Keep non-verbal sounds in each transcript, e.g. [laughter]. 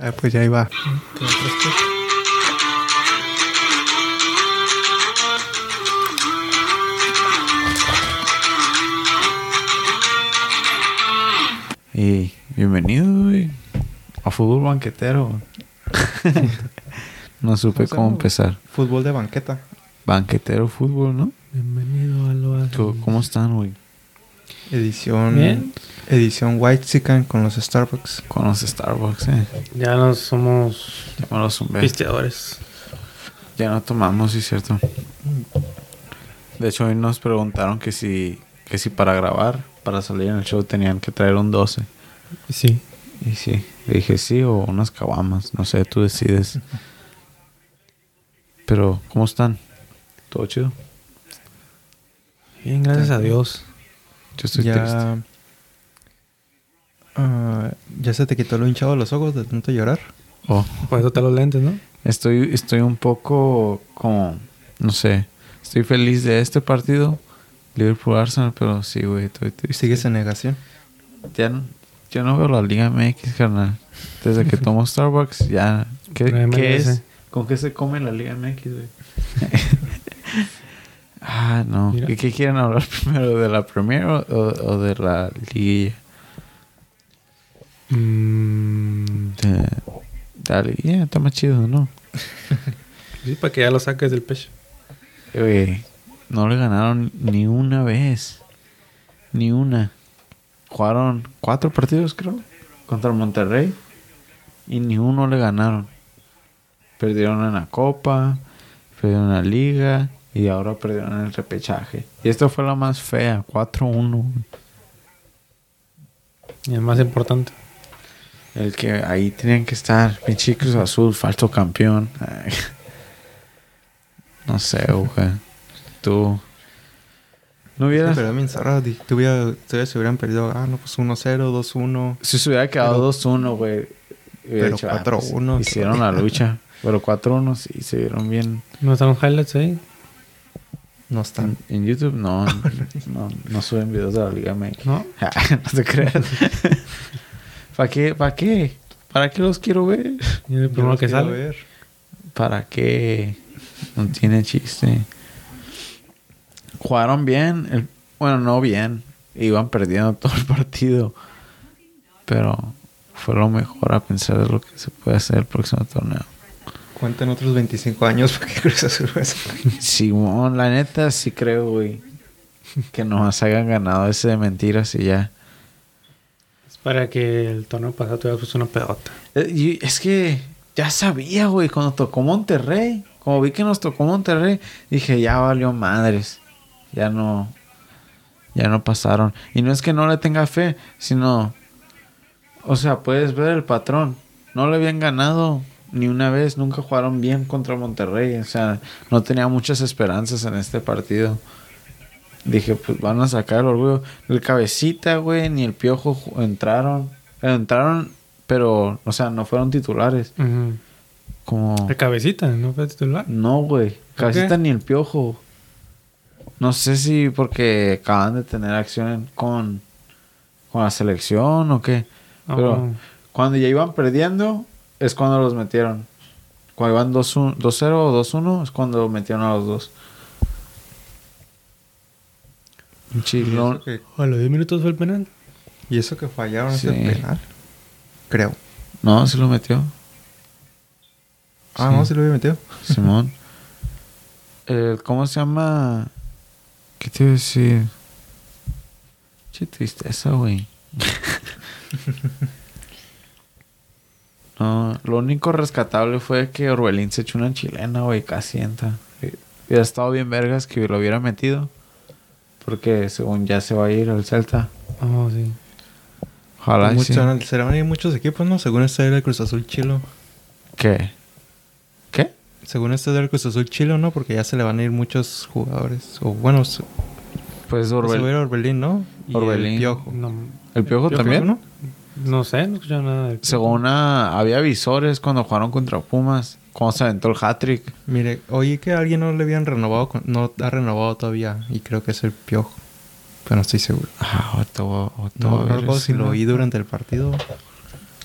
Ah, pues ya iba. Y bienvenido, güey, a Fútbol Banquetero. [laughs] no supe ¿Cómo empezar. Fútbol de banqueta. Banquetero Fútbol, ¿no? Bienvenido a lo ¿Cómo- ¿Cómo están, güey? Edición. Bien. Edición White Chicken con los Starbucks. Con los Starbucks, eh. Ya no somos un beso. pisteadores. Ya no tomamos, sí, es cierto. De hecho, hoy nos preguntaron que si, que si para grabar, para salir en el show, tenían que traer un 12. Sí. Y sí, le dije sí o unas caguamas, no sé, tú decides. [laughs] Pero, ¿cómo están? ¿Todo chido? Bien, gracias a Dios. Yo estoy triste. Ya. Ah, ya se te quitó lo hinchado de los ojos de tanto llorar. Oh, Por eso te los lentes, ¿no? estoy, estoy un poco como, no sé, estoy feliz de este partido, Liverpool Arsenal, pero sí, güey, estoy triste. Sigues en negación. Ya no, yo no veo la Liga MX, carnal. Desde que tomo Starbucks, ya. ¿Qué, qué es? ¿Con qué se come la Liga MX, güey? [laughs] ah, no. ¿Y qué quieren hablar [laughs] primero? ¿De la Premier o, o de la Liguilla? Mm, De, la Liguilla, está más chido, ¿no? [laughs] sí, para que ya lo saques del pecho. No le ganaron ni una vez. Ni una. Jugaron cuatro partidos, creo, contra el Monterrey. Y ni uno le ganaron. Perdieron en la Copa, perdieron en la Liga y ahora perdieron en el repechaje. Y esta fue la más fea, 4-1. Y el más importante. El que ahí tenían que estar. Pinche Cruz Azul, falso campeón. Ay. No sé, güey. Tú. No Sí, hubieras. pero bien di- Tuviera, todavía se hubieran perdido. Ah, no, pues 1-0, 2-1. Si se hubiera quedado Pero- 2-1, güey. pero dicho, ah, 4-1, pues, hicieron la [laughs] lucha. Pero 4-1 sí se vieron bien. ¿No están los highlights ahí? No están. En, en YouTube no, [laughs] no, no suben videos de la Liga MX. ¿No? [laughs] no te creas. ¿Para qué? ¿Para qué? ¿Para qué los quiero ver? El primero que sale. ver. ¿Para qué? No tiene chiste. Jugaron bien. el- bueno, no bien. Iban perdiendo [laughs] todo el partido. Pero fue lo mejor a pensar de lo que se puede hacer el próximo torneo. Cuentan otros 25 años para que Cruz Azul. [laughs] Simón, la neta sí creo, güey. Que nos hayan ganado ese de mentiras y ya. Para que el torneo pasado tuviera puesto una pedota. Eh, es que ya sabía, güey, cuando tocó Monterrey. Como vi que nos tocó Monterrey, dije, ya valió madres. Ya no. Ya no pasaron. Y no es que no le tenga fe, sino. O sea, puedes ver el patrón. No le habían ganado ni una vez. Nunca jugaron bien contra Monterrey. O sea, no tenía muchas esperanzas en este partido. Dije, pues van a sacar el orgullo. El cabecita, güey, ni el piojo entraron. Entraron, pero, o sea, no fueron titulares. Ujú. Como. El cabecita, ¿no fue titular? No, güey. Cabecita ni el piojo. No sé si porque acaban de tener acción con, con la selección o qué. Pero Oh. cuando ya iban perdiendo, es cuando los metieron. Cuando iban 2-1 2-0 o 2-1, es cuando metieron a los dos. Eso que- A los 10 minutos fue el penal. Y eso que fallaron Sí. ese penal. Creo. No, se lo metió. Ah, Sí. no, sí lo había metido. Simón. [laughs] Eh, ¿Cómo se llama? ¿Qué te iba a decir? Qué tristeza, güey. no, lo único rescatable fue que Orbelín se echó una chilena, güey, casi entra. Hubiera estado bien vergas que lo hubiera metido. Porque según ya se va a ir al Celta. Oh, sí. Ojalá sí. se van a- Se van a ir muchos equipos, ¿no? Según este era el Cruz Azul Chilo. ¿Qué? ¿Qué? Según este era el Cruz Azul Chilo, ¿no? Porque ya se le van a ir muchos jugadores. O bueno, se, Pues se va a ir Orbelín. Orbelín, ¿no? Y Orbelín. el Piojo. No, ¿El Piojo también? ¿no? no sé, no escuché nada. del- Según una, había visores cuando jugaron contra Pumas. Cuando se aventó el hat-trick. Mire, oí que a alguien no le habían renovado, no ha renovado todavía. Y creo que es el Piojo. Pero no estoy seguro. Ah, voy- ahorita No, voy a no ver recuerdo si lo oí durante el partido.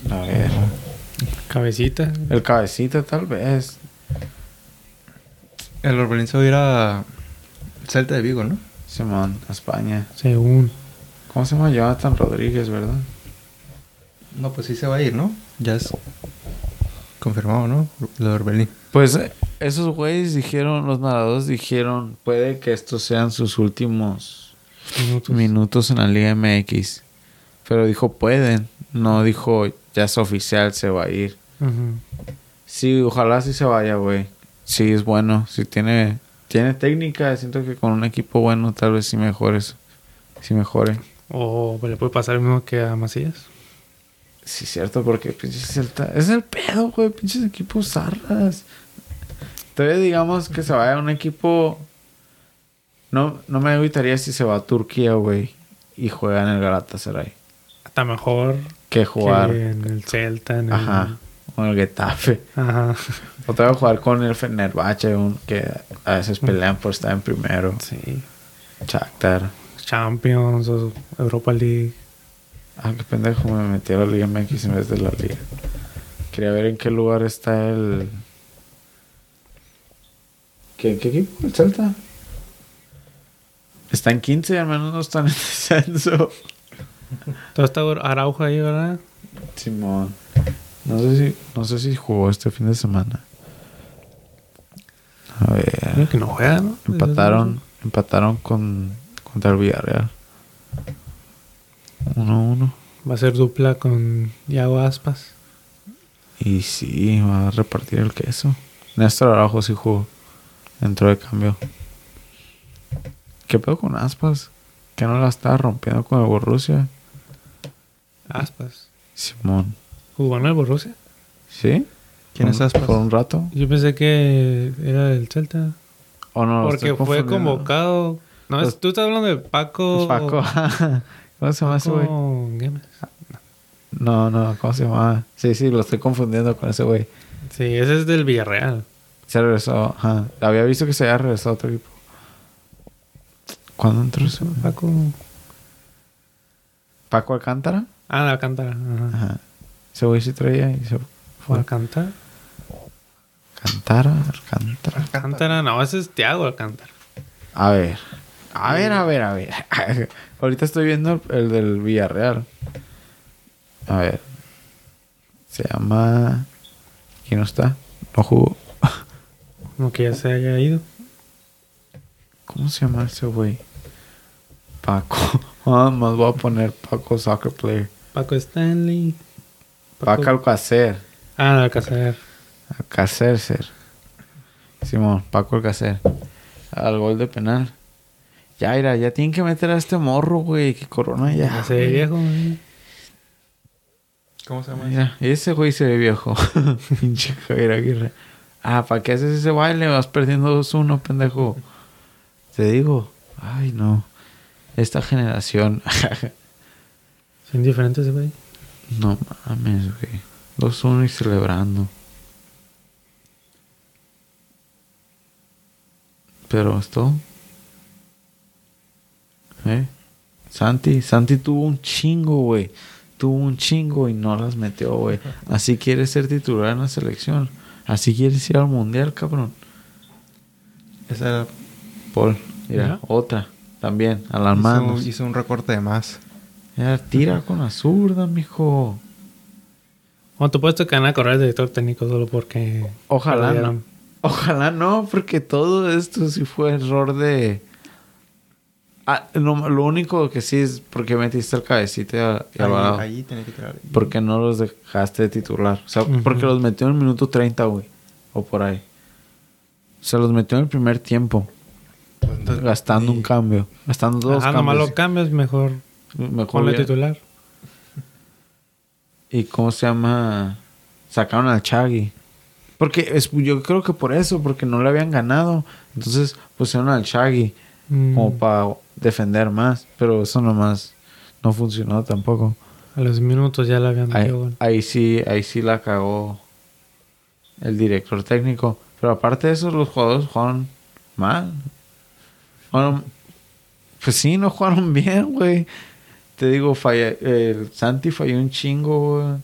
A ver. Cabecita. El cabecita, tal vez. El Orbelín se va a ir a Celta de Vigo, ¿no? Simón, a España. Según. ¿Cómo se llama Jonathan Rodríguez, verdad? No, pues sí se va a ir, ¿no? Ya es confirmado, ¿no? Lo de Orbelín. Pues eh, esos güeyes dijeron, los narradores dijeron, puede que estos sean sus últimos Minutos. minutos en la Liga MX. Pero dijo pueden, no dijo ya es oficial, se va a ir. Ujú. Sí, ojalá sí se vaya, güey. Sí, es bueno. Sí, tiene, tiene técnica. Siento que con un equipo bueno tal vez sí mejores. Sí mejore. O le puede pasar lo mismo que a Macías. Sí, cierto, porque pinches Celta... Es el pedo, güey. Pinches equipos zarras. Entonces, digamos que se vaya a un equipo... No, no me evitaría si se va a Turquía, güey. Y juega en el Galatasaray. Hasta mejor Que jugar... que en el Celta. En el- Ajá. Con el Getafe. Ajá. O te va a jugar con el Fenerbahce, un, que a veces pelean por estar en primero. Sí. Shakhtar. Champions o Europa League. Ah, qué pendejo me metí a la Liga MX en vez de la Liga. Quería ver en qué lugar está el... ¿Qué, qué equipo? ¿El Celta? Está en 15, al menos no está en el [laughs] descenso. Todo está Araujo ahí, ¿verdad? Simón. No sé si, no sé si jugó este fin de semana. A ver. Creo que no juega, ¿no? Empataron, empataron con contra el Villarreal. 1-1. Va a ser dupla con Iago Aspas. Y sí, va a repartir el queso. Néstor Araujo sí jugó. Entró de cambio. ¿Qué pedo con Aspas? Que no la estaba rompiendo con el Borussia. Aspas. Simón. ¿Jugó en el Borussia? ¿Sí? ¿Quién Por- es Aspas? Por un rato. Yo pensé que era del Celta. ¿O no? lo Porque fue convocado. No, es- Pues- tú estás hablando de Paco. Paco. [laughs] ¿Cómo se llama ese güey? No, no, ¿cómo se llama? Sí, sí, lo estoy confundiendo con ese güey. Sí, ese es del Villarreal. Se regresó, ajá. Había visto que se había regresado a otro equipo. ¿Cuándo entró ese? Paco. Paco Alcántara. Ah, Alcántara. Ajá. Ajá. Ese güey sí traía y se ¿Fue fue. Alcántara? Alcántara, Alcántara. Alcántara, no, ese es Tiago Alcántara. A ver. A ver, a ver, a ver. [laughs] Ahorita estoy viendo el del Villarreal. A ver. Se llama. ¿Quién no está? No jugó. [laughs] Como que ya se haya ido. ¿Cómo se llama ese güey? Paco. [laughs] Ah, más voy a poner Paco Soccer Player. Paco Stanley. Paco Alcacer. Ah, de Alcácer. Alcacer, ser. Simón, Paco Alcacer. Al gol de penal. Ya, mira, ya tienen que meter a este morro, güey. Que corona ya. Ya se ve viejo. güey. ¿Cómo se llama? Mira, ese güey se ve viejo. [laughs] Pinche Javier Aguirre. Ah, ¿para qué haces ese baile? Vas perdiendo 2-1, pendejo. Te digo. Ay, no. Esta generación. [laughs] Son diferentes, güey. no mames, güey. 2-1 y celebrando. Pero esto. ¿Eh? Santi, Santi tuvo un chingo, güey. Tuvo un chingo y no las metió, güey. Así quiere ser titular en la selección. Así quieres ir al mundial, cabrón. Esa era- Paul, mira, ¿Ya? otra. También, a las hizo, manos. hizo un recorte de más. Tira con la zurda, mijo. Bueno, tú puedes que van a correr el director técnico solo porque. Ojalá no. Ojalá no, porque todo esto sí fue error de. Ah, no, lo único que sí es porque metiste el cabecita y a-. Ahí, ahí tenía que tirar. Porque no los dejaste de titular. O sea, porque los metió en el minuto 30, güey. O por ahí. O sea, los metió en el primer tiempo. Entonces, Gastando sí. un cambio. Gastando dos Ah, nomás cambios. lo cambias, mejor Mejor ponle titular. ¿Y cómo se llama? Sacaron al Chagui. Porque es, yo creo que por eso, porque no le habían ganado. Entonces pusieron al Chagui Mm, como para defender más. Pero eso nomás no funcionó tampoco. a los minutos ya le habían Ahí, metido ahí sí, ahí sí la cagó el director técnico. Pero aparte de eso, los jugadores jugaron mal. Bueno, pues sí, no jugaron [laughs] bien, güey. Te digo, falla, el Santi falló un chingo, güey.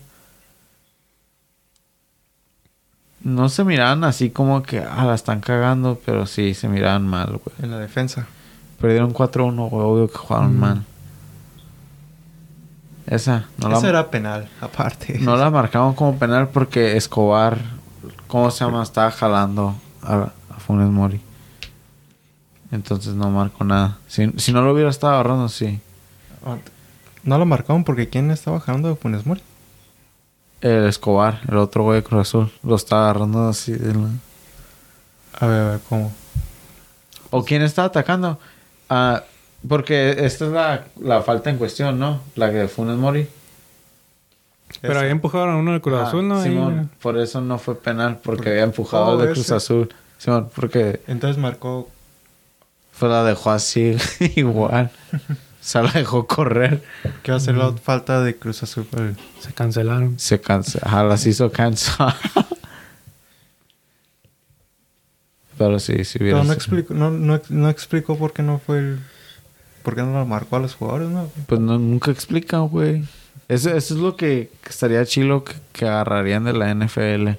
no se miraban así como que, ah, la están cagando, pero sí se miraban mal, güey. En la defensa. Perdieron 4-1, güey, obvio que jugaron Mm. mal. Esa, no la, Esa era penal, aparte. no la marcaron como penal porque Escobar, ¿cómo se llama? Estaba jalando a, a Funes Mori. Entonces no marcó nada. Si, si no lo hubiera estado agarrando, sí. No lo marcaron porque ¿quién estaba bajando de Funes Mori? El Escobar, el otro güey de Cruz Azul, lo estaba agarrando así. de la- A ver, a ver, ¿cómo? ¿O quién está atacando? Ah, porque esta es la, la falta en cuestión, ¿no? La que de Funes Mori. Pero Esa. ahí empujaron a uno del Cruz Ah, Azul, ¿no? Simón, mira. por eso no fue penal, porque había empujado Oh, al de Cruz ese. Azul. Simón, porque Entonces marcó... fue la dejó así, [laughs] igual. [laughs] O sea, la dejó correr. ¿Qué va a ser la falta de Cruz Azul? Se cancelaron. Se ajá, las hizo cansar. [laughs] Pero sí, sí hubiera Pero no sido. explicó, no, no, no explicó por qué no fue el... ¿Por qué no lo marcó a los jugadores, no? Pues no, nunca explican, güey. Eso, eso es lo que, estaría chilo que, que agarrarían de la NFL.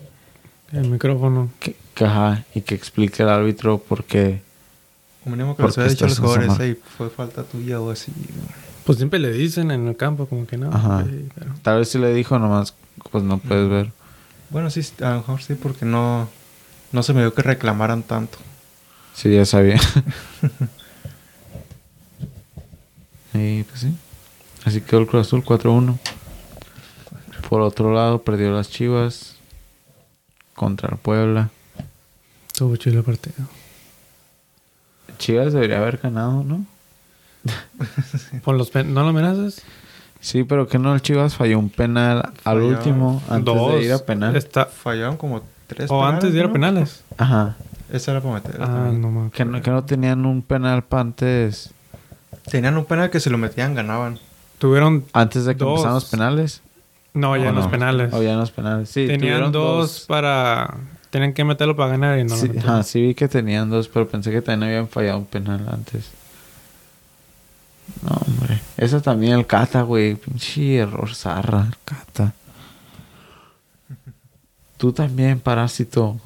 El micrófono. Que, que, ajá, y que explique el árbitro por qué. O mínimo que ¿Por les qué hubiera dicho a los estás jugadores, "Ey, fue falta tuya o así. Pues siempre le dicen en el campo como que no. Ajá. sí, pero- Tal vez si le dijo nomás, pues no puedes ver. Bueno, sí, a lo mejor sí, porque no... No se me dio que reclamaran tanto. Sí, ya sabía. [laughs] y pues sí. Así quedó el Cruz Azul 4-1. Por otro lado, perdió las Chivas contra el Puebla. Estuvo chido el partido. Chivas debería haber ganado, ¿no? [laughs] Por los pen- ¿No lo amenazas? Sí, pero que no, el Chivas falló un penal al último antes Dos. de ir a penal. Está... Fallaron como tres O antes de ir a ¿no? penales. Ajá. Esa era para meter. Ah, no me Que no, que no tenían un penal para antes. Tenían un penal que se lo metían, ganaban. Tuvieron... Antes de que Dos. empezaran los penales. No, ya ¿O en los penales. O ya en los penales. Sí, Tenían dos, para... Tenían que meterlo para ganar y no sí, lo metieron. ajá, sí vi que tenían dos, pero pensé que también habían fallado un penal antes. No, hombre. Eso también el Cata, güey. Pinche error zarra, el Cata. Tú también, parásito.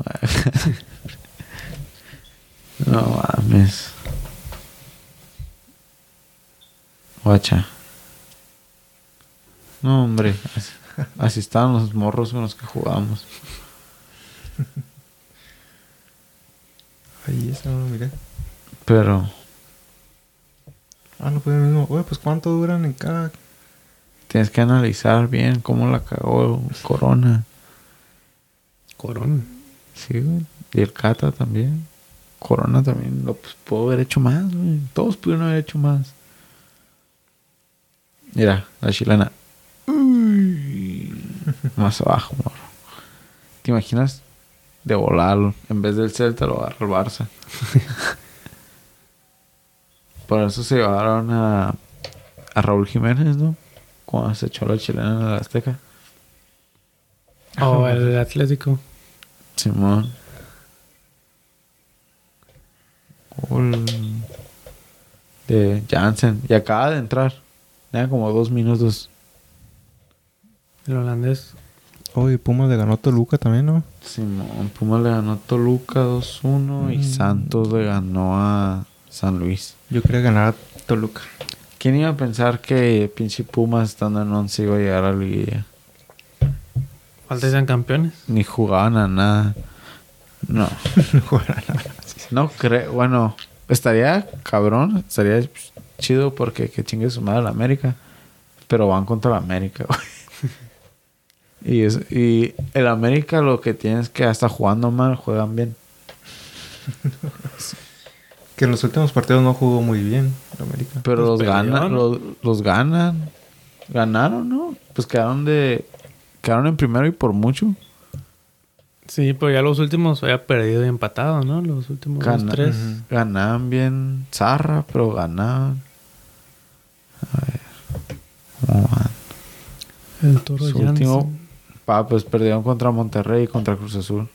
[laughs] no mames. Guacha. No, hombre. Así, así estaban los morros con los que jugábamos. Ahí esa no lo miré. Pero Ah, no el mismo. Oye, pues ¿cuánto duran en cada...? tienes que analizar bien cómo la cagó Corona. Corona. Sí, güey. Y el Cata también. Corona también lo pues, pudo haber hecho más, güey. Todos pudieron haber hecho más. Mira, la chilena. Uy. Más abajo, morro. ¿Te imaginas? De volarlo. En vez del Celta lo agarra el Barça. [laughs] Por eso se llevaron a, a Raúl Jiménez, ¿no? Cuando se echó la chilena en la Azteca. O el Atlético. Simón. Gol de Jansen. Y acaba de entrar. Tenía como dos minutos. El holandés. Oye, Pumas le ganó a Toluca también, ¿no? Simón. Puma le ganó a Toluca 2-1 y Mm. Santos le ganó a San Luis. Yo quería ganar a Toluca. ¿Quién iba a pensar que pinche Pumas estando en 11 iba a llegar a la liguilla? Falta sean campeones. Ni jugaban a nada. No. [laughs] No jugaron nada. No creo. Bueno, estaría cabrón. Estaría chido porque que chingue su madre la América. Pero van contra la América, güey. [laughs] Y, es, y el América lo que tiene es que hasta jugando mal juegan bien. Que en los últimos partidos no jugó muy bien el América. Pero Pues los ganan, los ganan. Ganaron, ¿no? Pues quedaron de. Quedaron en primero y por mucho. Sí, pero ya los últimos había perdido y empatado, ¿no? Los últimos dos, tres. Ganaban bien zarra, pero ganaban. A ver. ¿Cómo van? El Toro Su último- Ah, pues perdieron contra Monterrey y contra Cruz Azul.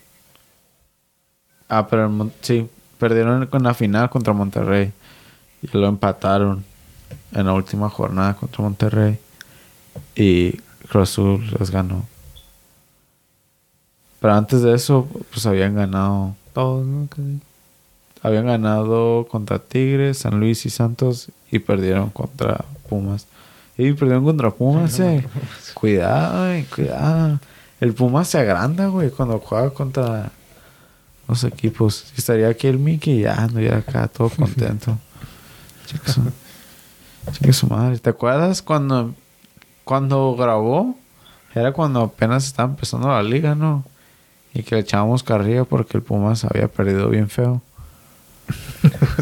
Ah, pero el sí, perdieron en la final contra Monterrey. Y lo empataron en la última jornada contra Monterrey. Y Cruz Azul les ganó. Pero antes de eso, pues habían ganado. Todos, ¿no? Habían ganado contra Tigres, San Luis y Santos y perdieron contra Pumas. Y perdieron contra Pumas, eh. Cuidado, eh, cuidado. El Pumas se agranda, güey, cuando juega contra los equipos. Estaría aquí el Mickey, ya andaría acá todo contento. [laughs] Su, chica su madre. ¿Te acuerdas cuando, cuando grabó? Era cuando apenas estaba empezando la liga, ¿no? Y que le echábamos carrilla porque el Pumas había perdido bien feo. [laughs]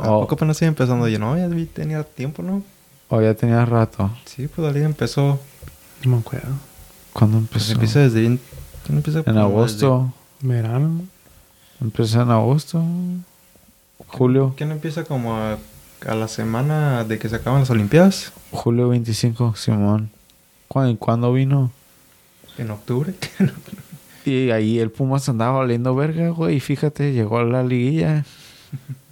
¿A poco apenas iba empezando? Yo no, ya tenía tiempo, ¿no? O ya tenía rato. Sí, pues la liga empezó. No me acuerdo. ¿Cuándo Pues empezó? empieza desde bien. ¿cuándo empieza? en Como agosto. Verano. Empezó en agosto. Julio. desde- ¿Qué no empieza como a, a la semana de que se acaban las Olimpiadas? Julio 25, Simón. ¿Cuándo, ¿Cuándo vino? En octubre. [laughs] Y ahí el Pumas andaba valiendo verga, güey. Y fíjate, llegó a la liguilla.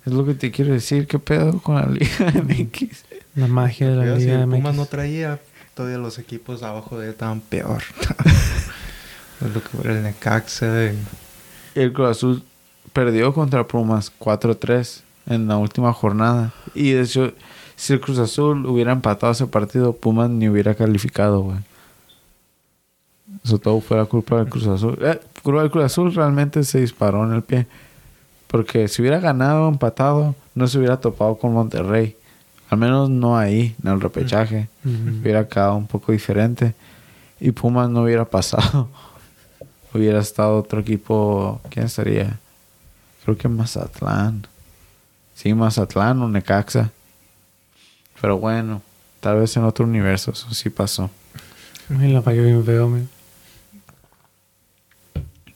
Es lo que te quiero decir. ¿Qué pedo con la Liga MX? La magia de la Pero si Liga el Pumas no traía, todavía los equipos abajo de él estaban peor. [laughs] Es lo que fue el Necaxa. y- El Cruz Azul perdió contra Pumas 4-3 en la última jornada. Y de hecho, si el Cruz Azul hubiera empatado ese partido, Pumas ni hubiera calificado, güey. Eso todo fue la culpa del Cruz Azul. Eh, el Cruz Azul realmente se disparó en el pie. Porque si hubiera ganado empatado, no se hubiera topado con Monterrey. Al menos no ahí, en el repechaje. Hubiera quedado un poco diferente. Y Pumas no hubiera pasado. [laughs] hubiera estado otro equipo. ¿Quién estaría? Creo que Mazatlán. Sí, Mazatlán o Necaxa. Pero bueno, tal vez en otro universo. Eso sí pasó. Ay, la falló bien feo, me.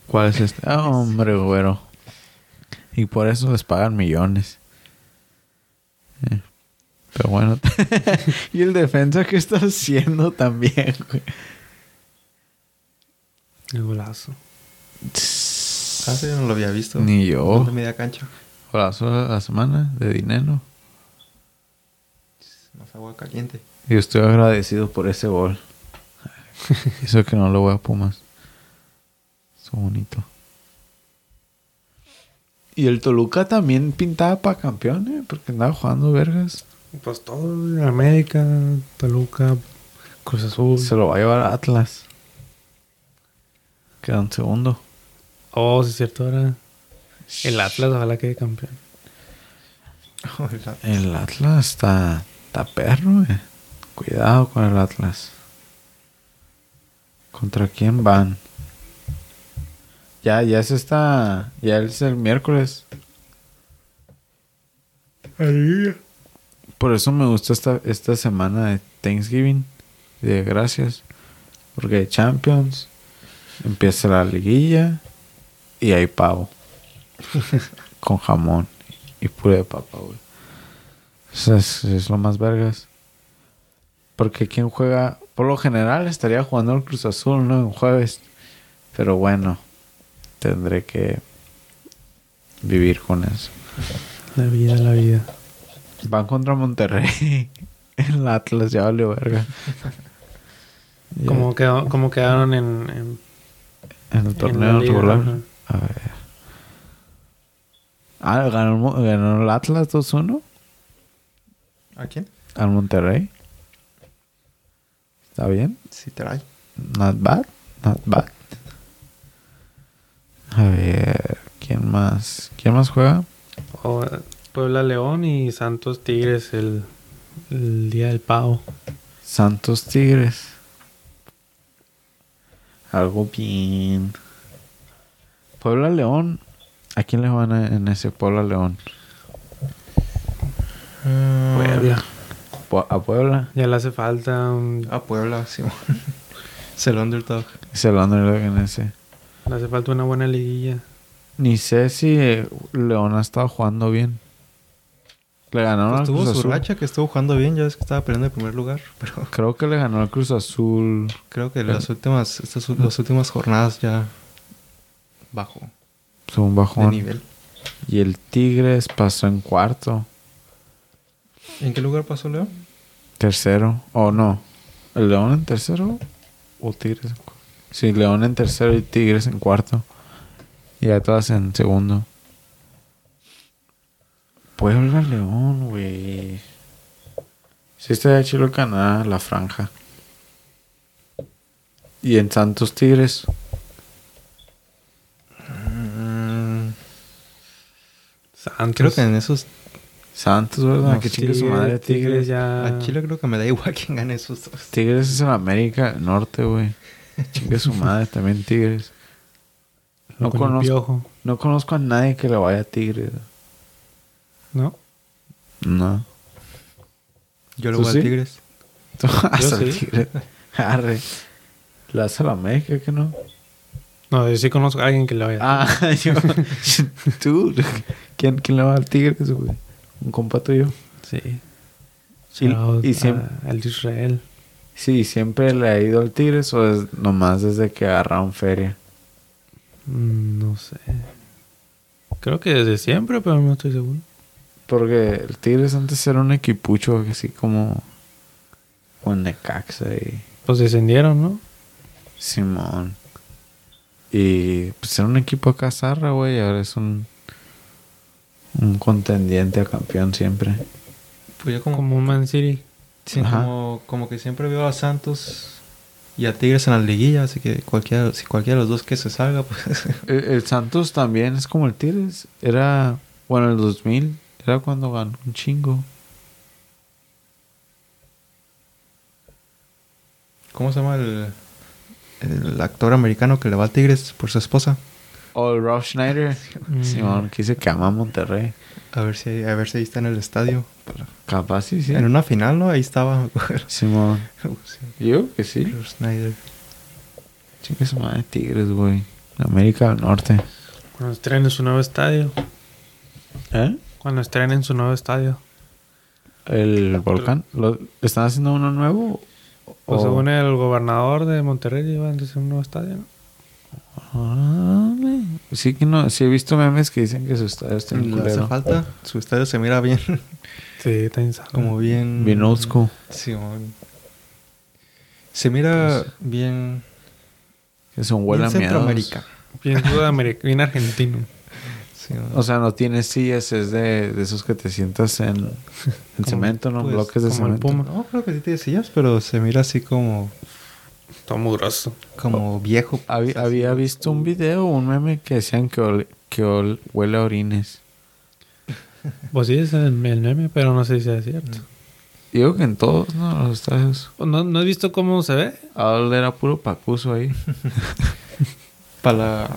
¿Cuál es este? Ah, hombre, güero. Y por eso les pagan millones. Eh, Pero bueno. [laughs] y el defensa que está haciendo también, güey. El golazo. Ah, sí, yo no lo había visto. Ni yo. De media cancha. Golazo de la semana de dinero. Más agua caliente. Y estoy agradecido por ese gol. [laughs] Eso que no lo voy a Pumas. Eso bonito. Y el Toluca también pintaba para campeón, ¿eh? Porque andaba jugando vergas. Pues todo, América, Toluca, Cruz Azul. Se lo va a llevar a Atlas. Queda un segundo. Oh, sí es cierto, ahora. El Atlas ojalá quede campeón. [laughs] El Atlas está, está perro, eh. Cuidado con el Atlas. ¿Contra quién van? Ya, ya es esta. Ya es el miércoles. Por eso me gusta esta, esta semana de Thanksgiving. De gracias. Porque hay Champions. Empieza la liguilla. Y hay pavo. [laughs] con jamón. Y puré de papa, güey. Eso es, es lo más vergas. Porque quien juega, por lo general estaría jugando el Cruz Azul, ¿no? En jueves. Pero bueno, tendré que vivir con eso. La vida, la vida. Van contra Monterrey. [laughs] El Atlas ya valió verga. ¿Cómo, quedó- cómo quedaron en, en, en el en torneo liga? regular. A ver. Ah, ganó, ganó el Atlas 2-1 ¿A quién? al Monterrey. ¿Está bien? Sí, trae. Not bad. Not bad. A ver, ¿quién más? ¿Quién más juega? Oh, Puebla León y Santos Tigres el, el día del pavo. Santos Tigres. Algo bien. Puebla León. ¿A quién le van a- en ese Puebla León? Puebla. Pu- A Puebla. Ya le hace falta un, A Puebla, Simón. [laughs] es el underdog. Es el underdog en ese. le hace falta una buena liguilla. Ni sé si eh, León ha estado jugando bien. Le ganaron al Tuvo Cruz su Azul. racha que estuvo jugando bien, ya ves que estaba peleando el primer lugar, [laughs] pero Creo que le ganó al Cruz Azul. creo que las últimas, estas las últimas jornadas ya bajó Fue un de bajón. nivel. Y el Tigres pasó en cuarto. ¿En qué lugar pasó León? Tercero. ¿O no? ¿El León en tercero? ¿O Tigres en cuarto? Sí, León en tercero y Tigres en cuarto. Y ya todas en segundo. Puebla, León, güey. Sí está de Chilo Canadá, la franja. Y en Santos Tigres. Santos. creo que en esos... Santos, ¿verdad? No, que chingue su madre Tigres. ya. A Chile creo que me da igual [laughs] quién gane esos dos. Tigres es en América del Norte, güey. Chingue su madre también Tigres. [laughs] No conozco, no conozco a nadie que le vaya a Tigres. ¿No? No. Yo le ¿Tú voy sí? a Tigres. Tú vas Yo al sí. Tigres. [laughs] Arre. ¿Le vas a la América que no? No, yo sí conozco a alguien que le vaya. Ah, [laughs] yo. Tú. ¿Quién, ¿Quién le va al Tigres, güey? Un compa tuyo. sí. Y- Shout y a- siempre- al Israel. Sí, ¿siempre le ha ido al Tigres o es nomás desde que agarraron feria? Mm, No sé. Creo que desde siempre, pero no estoy seguro. Porque el Tigres antes era un equipucho así como... Con Necaxa y... Pues descendieron, ¿no? Simón. Y pues era un equipo acá zarra, güey. Ahora es un... Un contendiente a campeón siempre. Pues yo como... Como un Man City. sí, como, como que siempre veo a Santos y a Tigres en las liguillas. Así que cualquiera, si cualquiera de los dos que se salga, pues... [laughs] El, el Santos también es como el Tigres. Era... Bueno, el 2000 era cuando ganó un chingo. ¿Cómo se llama el, el actor americano que le va al Tigres por su esposa? O el Ralph Schneider. Mm. Simón, que dice que ama a Monterrey. A ver si, a ver si ahí está en el estadio. Capaz sí, sí. En una final, ¿no? Ahí estaba. [laughs] Simón. Sí, Yo que sí. Drew Snyder. Chingue su madre Tigres, güey. América del Norte. Cuando estrenen su nuevo estadio. ¿Eh? Cuando estrenen su nuevo estadio. El volcán. ¿Lo, ¿Están haciendo uno nuevo? Pues O- según el gobernador de Monterrey iban a hacer un nuevo estadio, ¿no? Órale. Sí que no, sí he visto memes que dicen que su estadio está en Le hace culero. falta. Su estadio se mira bien. [laughs] Sí, está insano. como bien. Bien old school. Sí. Se mira bien. Que son huele a bien miados. Centroamérica. Bien bien argentino. Sí. O sea, no tiene sillas, es de, de esos que te sientas en, en [laughs] Como, cemento, ¿no? pues, Bloques de como el cemento. Puma. no, creo que sí tiene sillas, pero se mira así como. Todo mugroso. Como viejo. Había, había visto un video, un meme que decían que, ole- que ol- huele a orines. [laughs] Pues sí, es el, el meme, pero no sé si es cierto. Digo que en todos, ¿no? Los estadios. ¿No, ¿No has visto cómo se ve? Ahora era puro pacuso ahí. [laughs] Para la.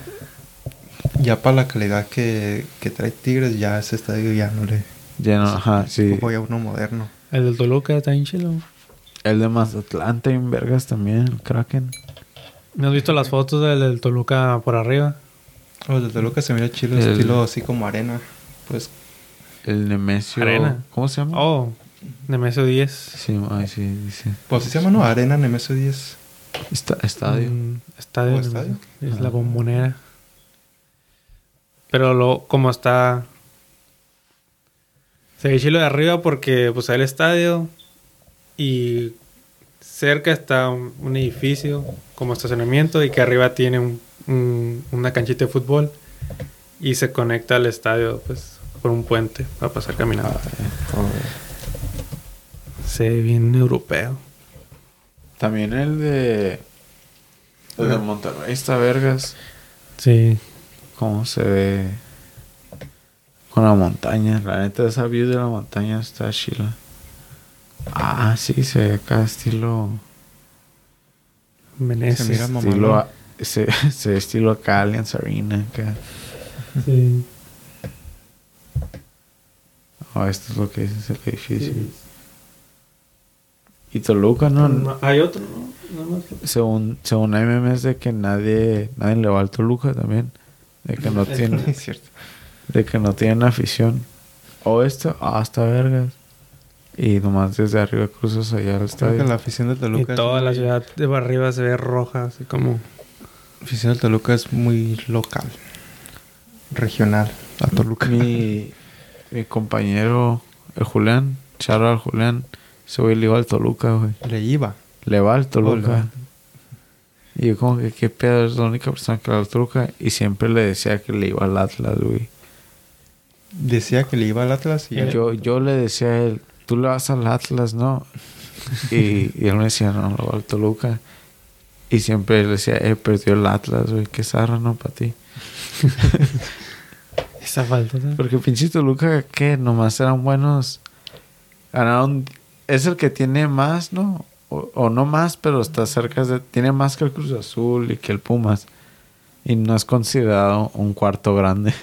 Ya para la calidad que, que trae Tigres, ya ese estadio ya no le. Lleno, ajá, sí. Voy a uno moderno. El del Toluca está en chilo. El de Mazatlán, en Vergas también, el Kraken. ¿No has visto las fotos del, del Toluca por arriba? Oh, desde luego que se mira chilo, El- estilo así como arena. Pues El Nemesio. Arena. ¿Cómo se llama? Oh, Nemesio 10. Sí, ay, sí, dice. Pues así se llama, ¿no? Arena Nemesio 10. Esta- estadio. Mm, estadio. ¿O estadio? Es la bombonera. Pero lo, como está. Se ve chilo de arriba porque pues hay el estadio. Y cerca está un, un edificio como estacionamiento. Y que arriba tiene un- un- una canchita de fútbol. Y se conecta al estadio pues por un puente para pasar caminando. Se ve bien europeo. También el de. El de Monterrey está Vergas. Sí. Cómo se ve. Con la montaña. La neta, esa view de la montaña está chila. Ah, sí, se ve acá estilo. Venecia. Se mira. Estilo. a- Se, se ve estilo acá, Allianz Arena. Acá. Sí. Oh, esto es lo que dice el edificio. Y Toluca, ¿no? Hay otro, ¿no? Nada más. Según, según memes de que nadie, nadie le va al Toluca también. De que no [laughs] tiene, es cierto. de que no tienen afición. O esto, hasta vergas. Y nomás desde arriba cruzas allá al Creo estadio. que la afición de Y Toluca. es toda la muy- ciudad de arriba se ve roja, así como. La afición de Toluca es muy local. Regional. A Toluca. Mi, mi compañero, el Julián, Charo al Julián, güey le iba al Toluca, güey. Le iba. Le va al Toluca. Hola. Y yo como que, ¿qué pedo? Es la única persona que va al Toluca. Y siempre le decía que le iba al Atlas, güey. Decía que le iba al Atlas y... Eh, Yo, yo le decía a él, tú le vas al Atlas, ¿no? Y, y él me decía, no, lo va al Toluca. Y siempre le decía, eh, perdió el Atlas, güey. Qué zarra, ¿no? Para ti. [laughs] Esa falta. ¿no? Porque pinche Toluca, ¿qué? Nomás eran buenos. Ganaron. Es el que tiene más, ¿no? O, o no más, pero está cerca de. Tiene más que el Cruz Azul y que el Pumas. Y no es considerado un cuarto grande.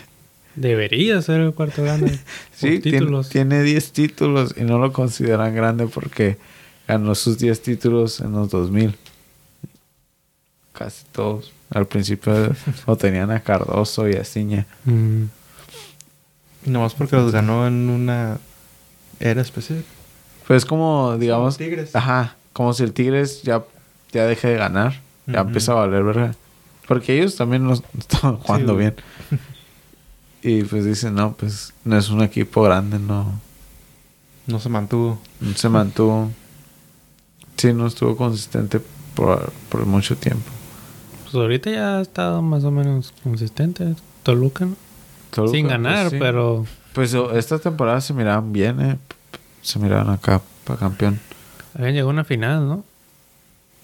Debería ser el cuarto grande. [laughs] Sí, títulos. Tiene 10 títulos y no lo consideran grande porque ganó sus 10 títulos en los 2000. Casi todos. Al principio [laughs] lo tenían a Cardoso y a Ciña. Mm, Nomás porque los ganó en una era específica. Pues como, digamos, Tigres. Ajá, como si el Tigres ya, ya deje de ganar, ya Ujú. empieza a valer verga. Porque ellos también no [laughs] estaban jugando bien. [laughs] Y pues dicen, no, pues no es un equipo grande, no, No se mantuvo. no se mantuvo. Sí, no estuvo consistente por, por mucho tiempo. Pues ahorita ya ha estado más o menos consistente. Toluca, ¿no? Toluca, Sin pues, ganar, sí. pero Pues esta temporada se miraban bien, eh. Se miraban acá para campeón. Habían llegado a una final, ¿no?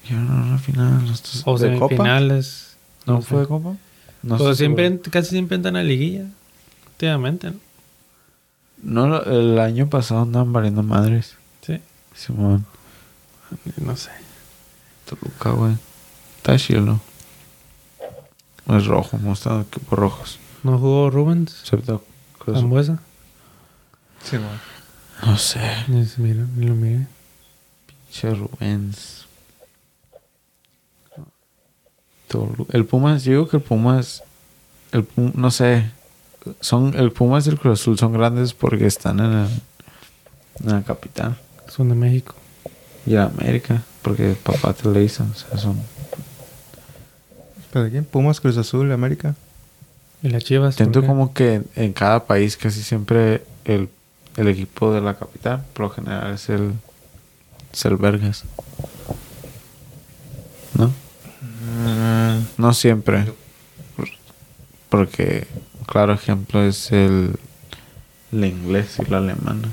Y ahora una final. estos- O ¿de Copa? semifinales. ¿No sé. fue de Copa? No Pues siempre, seguro. casi siempre entran a liguilla. Últimamente, ¿no? No, el año pasado andaban valiendo madres. Sí. Simón. No sé. Toluca, güey. Está chilo. Es rojo, los equipos rojos. ¿No jugó Rubens? Excepto. Zambuesa. Sí, bueno. No sé. Ni se mira, ni lo miré. Che Rubens. El Pumas, yo digo que el Pumas. El no sé. Son, el Pumas y el Cruz Azul son grandes porque están en, el- en la capital. Son de México. Y en América. Porque papá te le hizo. O sea, son. ¿Pero de quién? Pumas, Cruz Azul, América. Y las Chivas. Siento como que en cada país casi siempre el, el equipo de la capital, por lo general es el, es el Vergas. ¿No? Mm, No siempre. Por- Porque, claro ejemplo es el, el inglés y la alemana.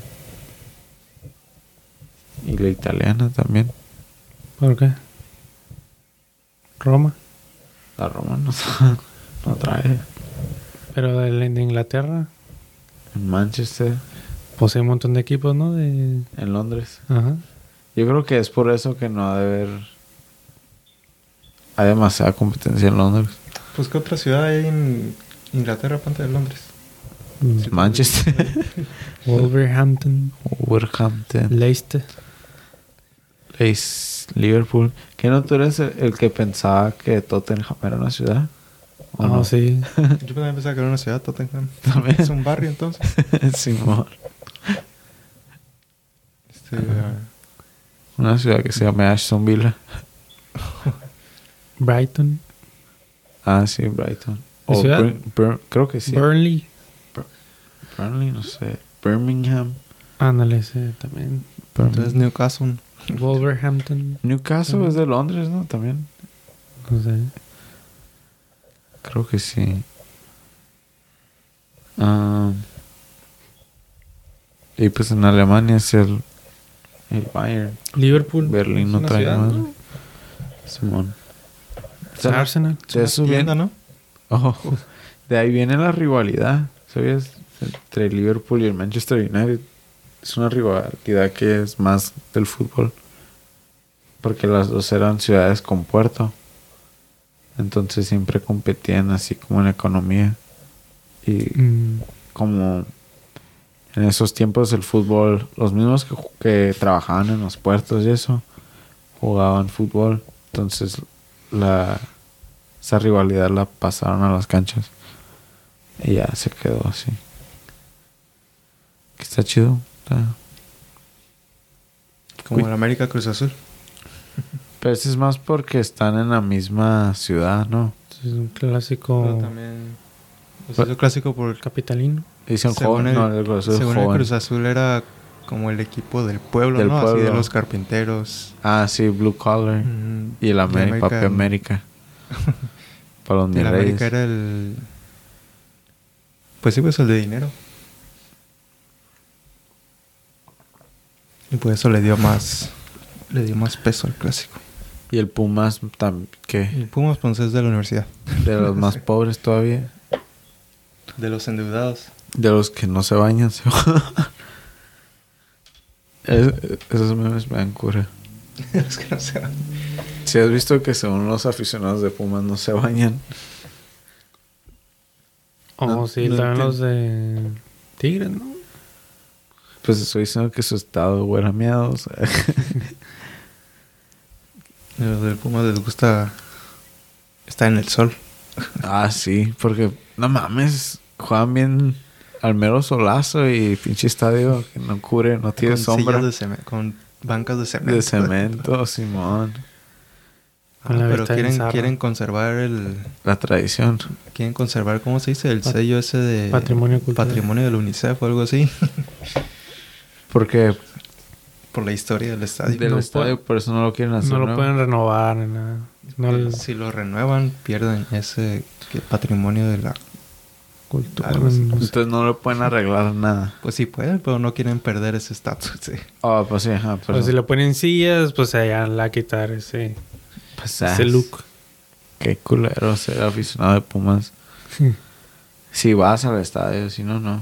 Y la italiana también. ¿Por qué? Roma. La romana [laughs] no trae. Pero el de Inglaterra. En Manchester, Posee un montón de equipos, ¿no? De... en Londres. Ajá. Yo creo que es por eso que no ha de haber. Hay demasiada competencia en Londres. Pues, ¿qué otra ciudad hay en Inglaterra, aparte de Londres? Mm, Manchester, [laughs] Wolverhampton. Wolverhampton, Leicester. Leeds, Liverpool. ¿Que no tú eres el, el que pensaba que Tottenham era una ciudad? ¿O Ah, no? sí. [laughs] Yo también pensaba que era una ciudad, Tottenham. También. Es un barrio, entonces. [laughs] Simón. Este, ah, Una ciudad que se llama Ashton Villa. [laughs] Brighton. Ah, sí, Brighton. ¿De O creo que sí. Burnley. Burnley, no sé. Birmingham. Ándale, sí, también. entonces, Newcastle. Wolverhampton. Newcastle es de Londres, ¿no? También. No sé. Creo que sí. Ah, y pues en Alemania es el, el Bayern. Liverpool. Berlín no trae ciudad. ¿no? Simón. O sea, Arsenal. de eso Tienda, viene, ¿no? Oh, de ahí viene la rivalidad, ¿sabías? Entre el Liverpool y el Manchester United. Es una rivalidad que es más del fútbol. Porque las dos eran ciudades con puerto. Entonces siempre competían así como en economía. Y Mm, como en esos tiempos el fútbol, los mismos que, trabajaban en los puertos y eso, jugaban fútbol. Entonces la esa rivalidad la pasaron a las canchas. Y ya se quedó así. Que está chido. está- Como el América Cruz Azul. [laughs] Pero ese es más porque están en la misma ciudad, ¿no? es un clásico Pero también. Pues es clásico por el capitalino. Dicen Según joven, el- no, el Cruz Azul Según el joven. Cruz Azul era como el equipo del pueblo, Del ¿no? Así de pueblo. los carpinteros. Ah, sí, Blue Collar. Mm, Y el América, América América. [laughs] Para los El América era el. Pues sí, pues el de dinero. Y por eso le dio más. Le dio más peso al clásico. Y el Pumas, que el Pumas, pues es de la universidad. de los más [laughs] pobres todavía. De los endeudados. De los que no se bañan. se- [laughs] Es- esos memes me dan cura. [laughs] los que no se van. Si has visto que según los aficionados de Pumas no se bañan. Oh, No- sí, no también entiendo. los de Tigres, ¿no? Pues estoy diciendo que su estado huele a miedo. o sea. Los del Pumas les gusta. Estar en el sol. ah, sí, porque no mames, juegan bien al mero solazo y pinche estadio que no cubre, no tiene con sombra de con bancas de cemento. de cemento, Simón. Ah, pero quieren, quieren conservar el. La tradición. Quieren conservar, ¿cómo se dice? El Pat- sello ese de. Patrimonio cultural. Patrimonio del UNICEF o algo así. [laughs] Porque Por la historia del estadio. del No estadio, por eso no lo quieren hacer. No lo nuevo. pueden renovar ni nada. No Eh, les Si lo renuevan, pierden ese patrimonio de la. Cultura. algo así. Entonces no le pueden arreglar nada. Pues sí pueden, pero no quieren perder ese estatus. sí. Ah, pues sí, ajá. Pero Pero si le ponen sillas, pues allá la a quitar ese, pues, ese look. Qué culero ser aficionado de Pumas. Si vas al estadio, si no, no.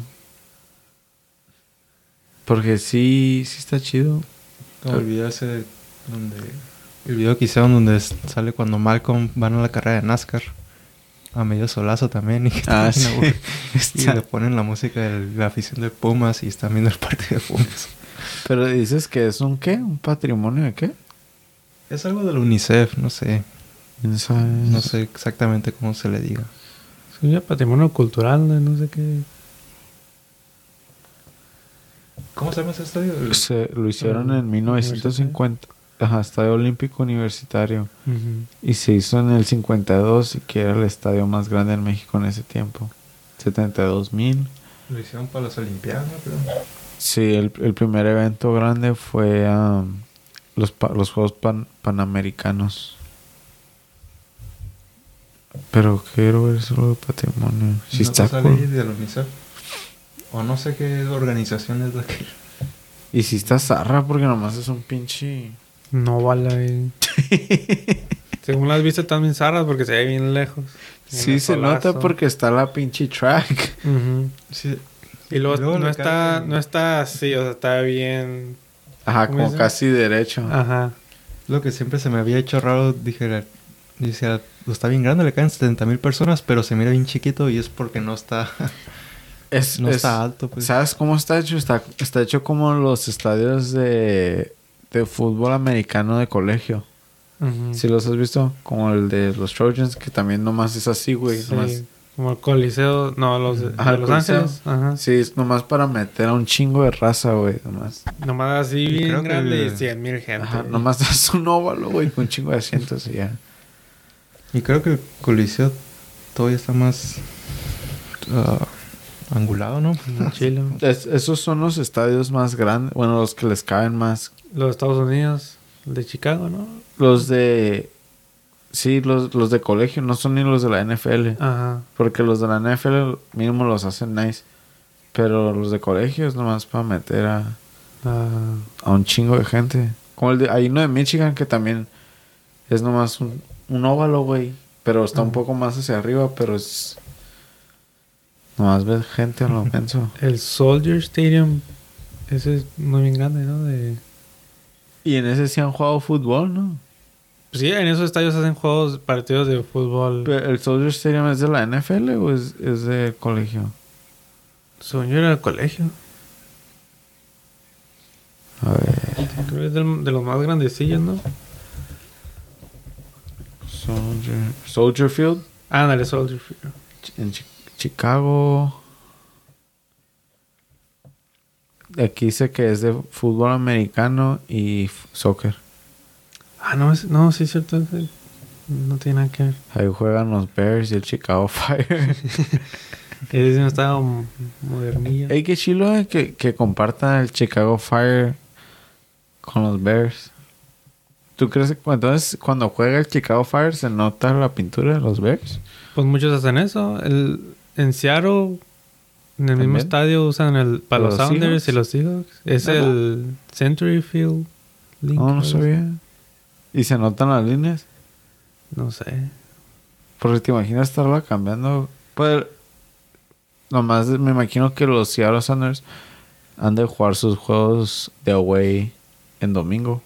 Porque sí, sí está chido. Como el video ese donde. El video que hicieron donde sale cuando Malcolm van a la carrera de NASCAR. A medio solazo también. Y, que Ah, también sí. [laughs] y Está- le ponen la música de la afición de Pumas y están viendo el partido de Pumas. Pero dices que es un qué? ¿Un patrimonio de qué? Es algo del UNICEF, no sé. No sé exactamente cómo se le diga. Sí, ya patrimonio cultural, no, No sé qué. ¿Cómo se llama ese estadio? Se, lo hicieron Ah, en 1950. Ajá, Estadio Olímpico Universitario. Y se hizo en el 52, y que era el estadio más grande en México en ese tiempo. 72 mil. Lo hicieron para las Olimpiadas. Creo. Sí, el, el primer evento grande fue am, los, los Juegos Pan- Panamericanos. Pero quiero ver solo el patrimonio. Si ¿No está cool. del UNICEF? O no sé qué organización es la que... Y si está zarra porque nomás es un pinche... No vale. [laughs] Según las vistas están bien zarras porque se ve bien lejos. Sí se nota porque está la pinche track. Sí. Y luego, luego no, está, no está así, o sea, está bien. Ajá, ¿Cómo como dice? casi derecho. Ajá. Lo que siempre se me había hecho raro, dije, dice, "Lo está bien grande, le caen 70 mil personas, pero se mira bien chiquito y es porque no está, Es, no es- está alto. Pues. ¿Sabes cómo está hecho? Está, está hecho como los estadios de, de fútbol americano de colegio. Si los has visto, como el de los Trojans, que también nomás es así, güey. Sí, nomás- Como el Coliseo, no, los de, Ajá, de el Los. Ángeles. Ajá. Sí, es nomás para meter a un chingo de raza, güey. Nomás. Nomás así bien creo que grande y 100 mil gente. Ajá, nomás es un óvalo, güey, con un chingo de asientos y ya. Y creo que el Coliseo todavía está más ah, angulado, ¿no? En Chile. Es- esos son los estadios más grandes, bueno, los que les caben más. Los Estados Unidos, el de Chicago, ¿no? Los de... Sí, los, los de colegio, no son ni los de la NFL. Ajá. Porque los de la NFL mínimo los hacen nice. Pero los de colegio es nomás para meter a, Ah, a un chingo de gente. Como el de... Hay uno de Michigan que también es nomás un, un óvalo, güey. Pero está un Ajá. poco más hacia arriba, pero es... Nomás ves gente a lo [laughs] menso. el Soldier Stadium, ese es muy bien grande, ¿no? De... Y en ese sí han jugado fútbol, ¿no? Sí, en esos estadios hacen juegos, partidos de fútbol. Pero ¿El Soldier Stadium es de la NFL o es, es de colegio? Según yo era el colegio. A ver. Creo que es del- de los más grandecillos, ¿no? Soldier, Soldier Field. Ándale, Soldier Field. En Chi- Chicago. Aquí dice que es de fútbol americano y soccer. Ah, no, es- no, sí es cierto. No tiene nada que ver. Ahí juegan los Bears y el Chicago [laughs] Fire. [laughs] No estaba m- modernillo. Ey, qué chilo eh, que, que compartan el Chicago Fire con los Bears. ¿Tú crees que entonces cuando juega el Chicago Fire se nota la pintura de los Bears? Pues muchos hacen eso. El, en Seattle, en el mismo ¿También? estadio, usan el para los, ¿Los Sounders Seahawks? y los Seahawks. Es ¿Ah, no? el Century Field. Link, No, no sabía. ¿Y se notan las líneas? No sé. Porque te imaginas estarla cambiando. Pues, nomás me imagino que los Seattle Sounders han de jugar sus juegos de away en domingo.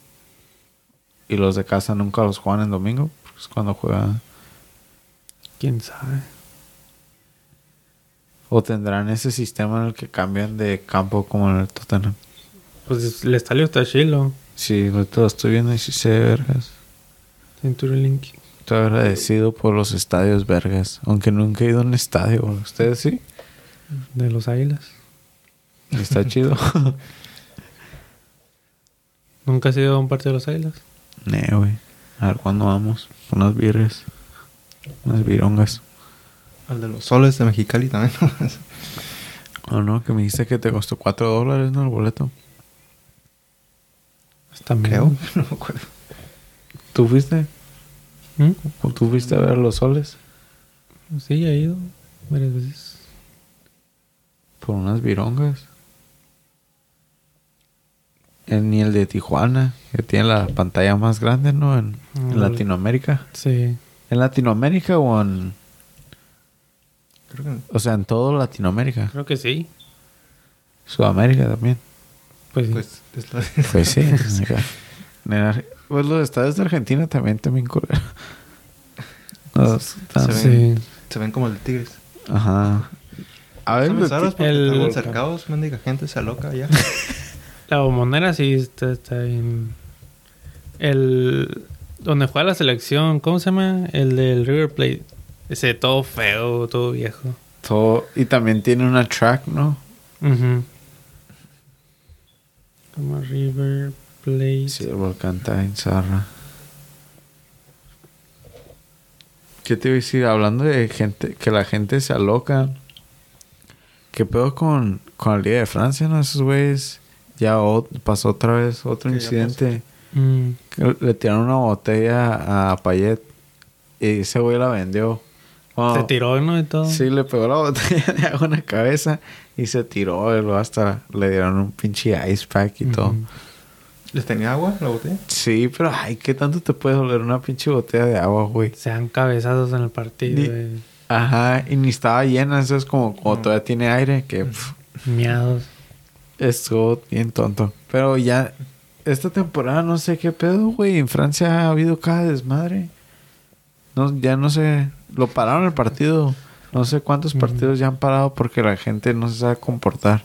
Y los de casa nunca los juegan en domingo. porque Es cuando juegan. ¿Quién sabe? O tendrán ese sistema en el que cambian de campo como en el Tottenham. Pues el estadio está chilo. Sí, lo estoy viendo y sí se ve vergas. Century Link. Estoy agradecido por los estadios vergas. Aunque nunca he ido a un estadio. ¿Ustedes sí? De los Águilas. Está chido. [laughs] ¿Nunca has ido a un partido de los Águilas? Ne, güey. A ver cuándo vamos. Unas birres. Unas virongas. Al de los soles de Mexicali también. [laughs] Oh, no, que me dijiste que te costó 4 dólares, ¿no? El boleto. También. Creo. [laughs] No me acuerdo. ¿Tú fuiste? ¿Mm? ¿Tú fuiste a ver los soles? Sí, he ido varias veces. Por unas virongas. El, ni el de Tijuana, que tiene la pantalla más grande, ¿no? En, en Mm. Latinoamérica. Sí. ¿En Latinoamérica o en...? Creo que O sea, en todo Latinoamérica. Creo que sí. Sudamérica también. Pues sí. pues es la- [laughs] Pues sí. [laughs] En Ar- Pues los estados de Argentina también también culero. [laughs] Los- Se ven, se ven como el de Tigres. Ajá. A ver, el- están cercados, mendiga gente se aloca allá. La bombonera sí está, está bien. El. Donde juega la selección, ¿cómo se llama? El del River Plate. Ese todo feo, todo viejo. todo- y también tiene una track, ¿no? Como River Plate. Sí, el volcán está en zarra. ¿Qué te iba a decir? Hablando de gente, que la gente se aloca. ¿Qué pedo con, con el Día de Francia, no? Esos güeyes. Ya o- pasó otra vez otro ¿Qué ya incidente. Mm. Le tiraron una botella a Payet. Y ese güey la vendió. Bueno, Se tiró, ¿no? Y todo. Sí, le pegó la botella de agua en la cabeza y se tiró. Y luego hasta le dieron un pinche ice pack y todo. ¿Les tenía agua la botella? Sí, pero ay, ¿qué tanto te puede doler una pinche botella de agua, güey? Se dan cabezazos en el partido. Ni- eh, Ajá, y ni estaba llena, eso es como cuando todavía tiene aire, que pf, Miados. estuvo bien tonto. Pero ya, esta temporada no sé qué pedo, güey. En Francia ha habido cada desmadre. No, ya no sé, lo pararon el partido. No sé cuántos partidos ya han parado porque la gente no se sabe comportar.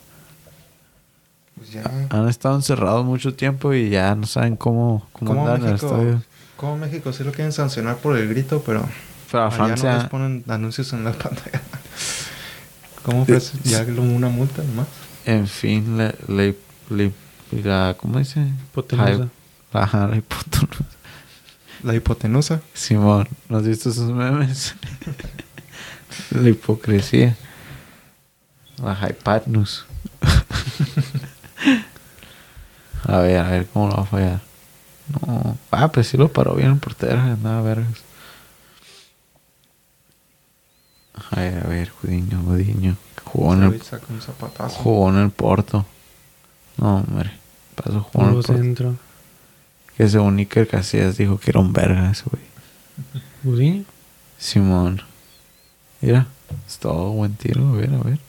Pues ya. Han estado encerrados mucho tiempo y ya no saben cómo, cómo, ¿Cómo andar en el estadio. ¿Cómo México sí lo quieren sancionar por el grito, pero Pero a Francia, no les ponen anuncios en la pantalla? [laughs] ¿Cómo? Ya una multa nomás. en fin, le, le, le- la, ¿cómo dice? Hipotenusa. Ajá, la hipotenusa. La hipotenusa. Simón, ¿no has visto esos memes? [laughs] la hipocresía. La hypatnus. [laughs] a ver, a ver cómo lo va a fallar. No. Ah, pues sí lo paró bien el portero, andaba vergas. A ver, a ver, Judiño, Judiño. Jugó en el, jugó en el Porto. No, hombre. Pasó jugó en el Porto. centro. Que según Iker Casillas dijo que era un verga ese güey. Gudiño. Simón. Mira, es todo buen tiro. A ver, a ver.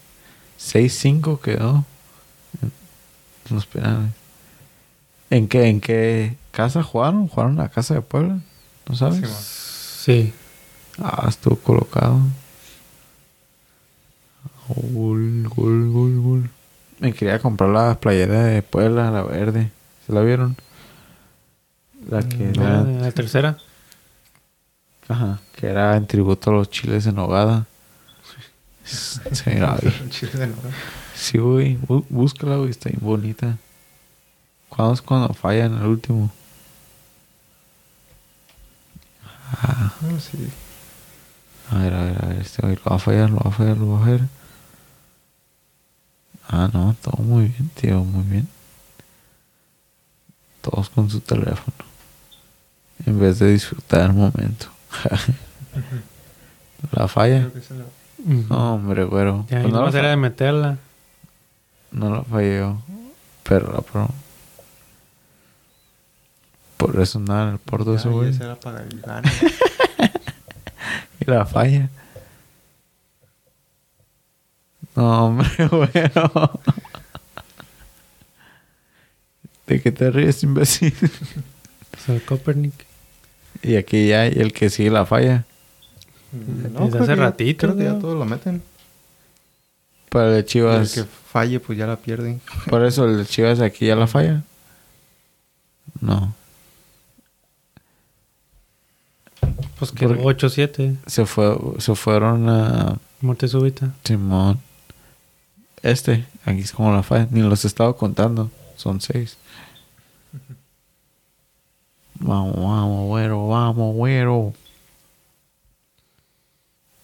6-5 quedó. En los penales. ¿En qué, ¿En qué casa jugaron? ¿Jugaron en la casa de Puebla? ¿No sabes? Simón. Sí. Ah, estuvo colocado. Gol, gol, gol, gol. Me quería comprar la playera de Puebla, la verde. ¿Se la vieron? La que No, era, la tercera. ajá, que era en tributo a los chiles en nogada. Se miraba bien. Chile de nuevo. Sí, güey. bú- Búscala, güey. Está bien bonita. ¿Cuándo es cuando falla en el último? Ah, Ah, sí. a ver, a ver, a ver. Este güey lo va a fallar, lo va a fallar, lo va a fallar. Ah, no. Todo muy bien, tío. Muy bien. Todos con su teléfono. En vez de disfrutar el momento. [laughs] la falla. No, hombre, güero. Ya, Pues no, era de meterla. no la falló. Pero la pro. Por eso nada el porto ese Ya, y güey. ese era para el. [laughs] Y la falla. No, hombre, [laughs] güero. ¿De qué te ríes, imbécil? O sea, Copernic. Y aquí ya hay el que sigue la falla. Desde creo hace que ya- ratito, Creo que ya ¿no? todos lo meten. Para el de Y el Chivas. que falle, pues ya la pierden. [laughs] Por eso el de Chivas aquí ya la falla. No. Pues Porque- 8-7. Se, fue, se fueron a Muerte súbita. Simón. Este, aquí es como la falla. Ni los he estado contando. Son seis. Vamos, vamos, güero, vamos, güero.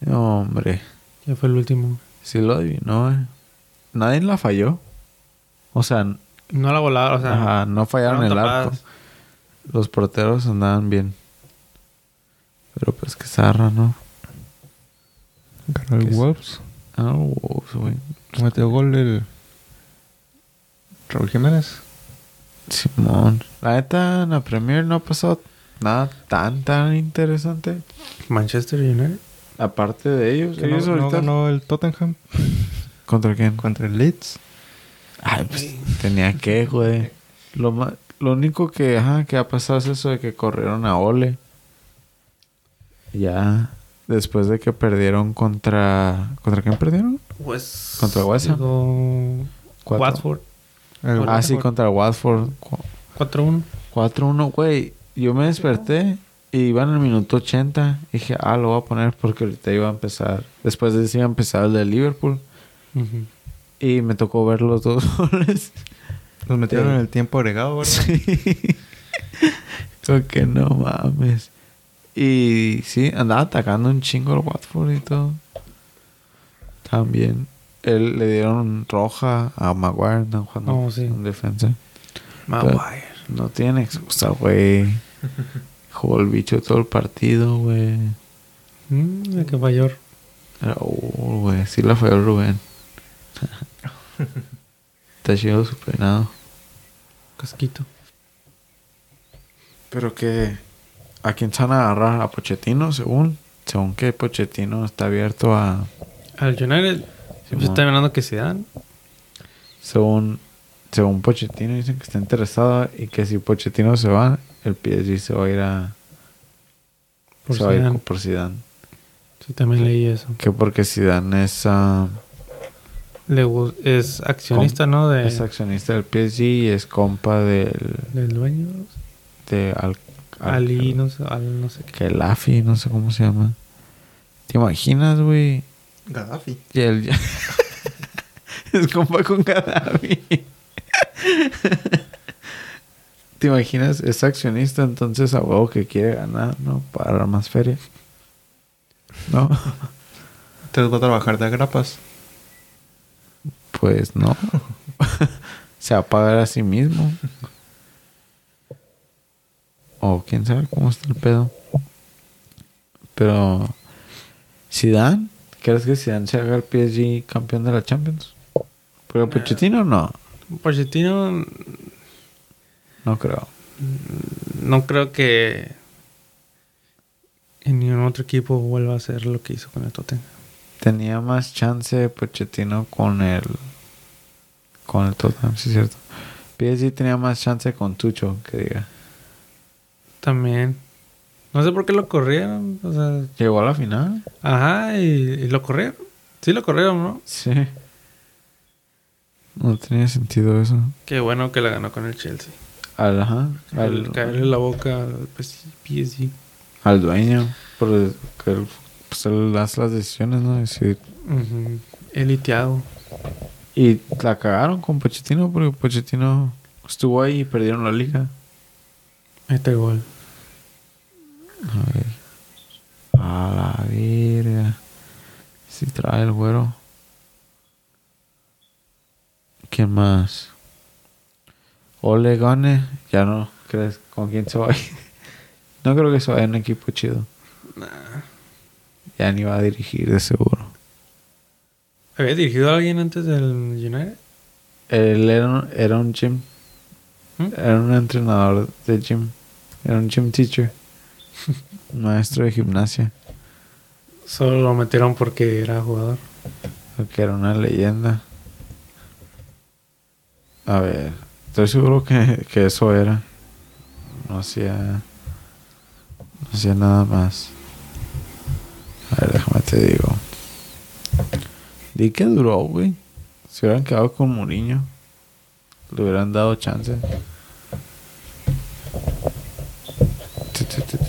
No, hombre. Ya fue el último. Sí lo adivinó, eh. Nadie la falló. O sea, No la volaron, o sea. ajá, no fallaron el arco. Los porteros andaban bien. Pero pues que zarra, ¿no? Ganó el. Wolves. Ah, Wolves, güey. Metió gol el Raúl Jiménez. Simón. La neta, en la Premier no ha pasado nada tan, tan interesante. Manchester United. Aparte de ellos. Que ellos no, no ahorita... ganó el Tottenham [laughs] ¿Contra quién? contra el Leeds. Ay, pues tenía que, güey. Lo, ma- lo único que, ajá, que ha pasado es eso de que corrieron a Ole. Ya. Después de que perdieron contra... ¿Contra quién perdieron? Pues. Contra West Ham. digo. Watford. El Ah, sí, Watford. contra Watford. Cu- 4-1. 4-1, güey. Yo me desperté y iba en el minuto 80. Dije, ah, lo voy a poner porque ahorita iba a empezar. Después de eso iba a empezar el de Liverpool. Y me tocó ver los dos [laughs] goles. Los metieron Sí. en el tiempo agregado, ¿verdad? Sí. [laughs] Creo que no mames. Y sí, andaba atacando un chingo el Watford y todo. También. Él le dieron roja a Maguire, andan jugando Oh, sí. en defensa. Maguire. No tiene excusa, güey. Jugó el bicho todo el partido, güey. Mm, el que falló. Oh, güey, sí la falló Rubén. Está chido su peinado. Casquito. Pero que... ¿A quién se van a agarrar? ¿A Pochettino, según? Según que Pochettino está abierto a... Al United. Estaba hablando que se dan. Según... Según Pochettino dicen que está interesado y que si Pochettino se va, el PSG se va a ir a... Por se va a ir Zidane. por Zidane. Sí, también leí eso. Que porque Zidane es... Le gu- es accionista, ¿no? De, Es accionista del PSG y es compa del... del dueño. De Al, Al- Ali, no sé, al, no sé qué. Que el AFI, no sé cómo se llama. ¿Te imaginas, güey? Gaddafi. Y él ya... [laughs] es compa con Gaddafi. ¿Te imaginas? Es accionista, entonces a huevo que quiere ganar, ¿no? Para más feria. No, Entonces va a trabajar de agrapas. pues no. [laughs] Se va a pagar a sí mismo. O quién sabe cómo está el pedo. Pero... Zidane, ¿crees que Zidane se haga el PSG campeón de la Champions? Pero Pochettino no. Pochettino, No creo. no creo que en ningún otro equipo vuelva a hacer lo que hizo con el Tottenham. Tenía más chance Pochettino con el... Con el Tottenham, sí es cierto. PSG tenía más chance con Tucho, que diga. También. No sé por qué lo corrieron. O sea, Llegó a la final. ajá, y, y lo corrieron. Sí lo corrieron, ¿no? Sí. No tenía sentido eso. Qué bueno que la ganó con el Chelsea. Al, ajá, Al al, caerle la boca al PSG. al dueño. Porque él, pues él hace las decisiones, ¿no? Decir- Ujú. Eliteado. Y la cagaron con Pochettino porque Pochettino estuvo ahí y perdieron la liga. Este gol. A ver. A la verga. Si trae el güero. ¿Quién más? Ole Gane. Ya no crees con quién se va. [laughs] No creo que eso vaya un equipo chido. Ya ni va a dirigir de seguro. ¿Había dirigido a alguien antes del United? Él era, un- era un gym. ¿Mm? Era un entrenador de gym. Era un gym teacher. [laughs] Maestro de gimnasia. Solo lo metieron porque era jugador. Que era una leyenda. A ver. Estoy seguro que, que eso era. No hacía. No hacía nada más. A ver, déjame te digo. Di que duró, güey. Si hubieran quedado con Mourinho, le hubieran dado chance.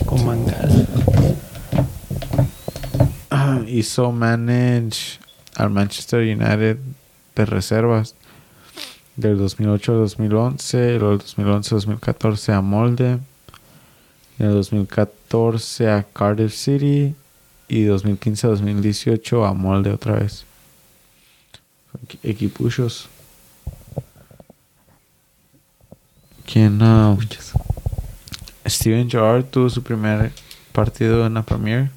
Con. Ah, hizo manage al Manchester United de reservas del 2008 al 2011, luego del 2011 al 2014 a Molde, en el 2014 a Cardiff City y 2015 a 2018 a Molde otra vez. Equi- Equipuchos. ¿Quién? ah, Steven Gerrard tuvo su primer partido en la Premier.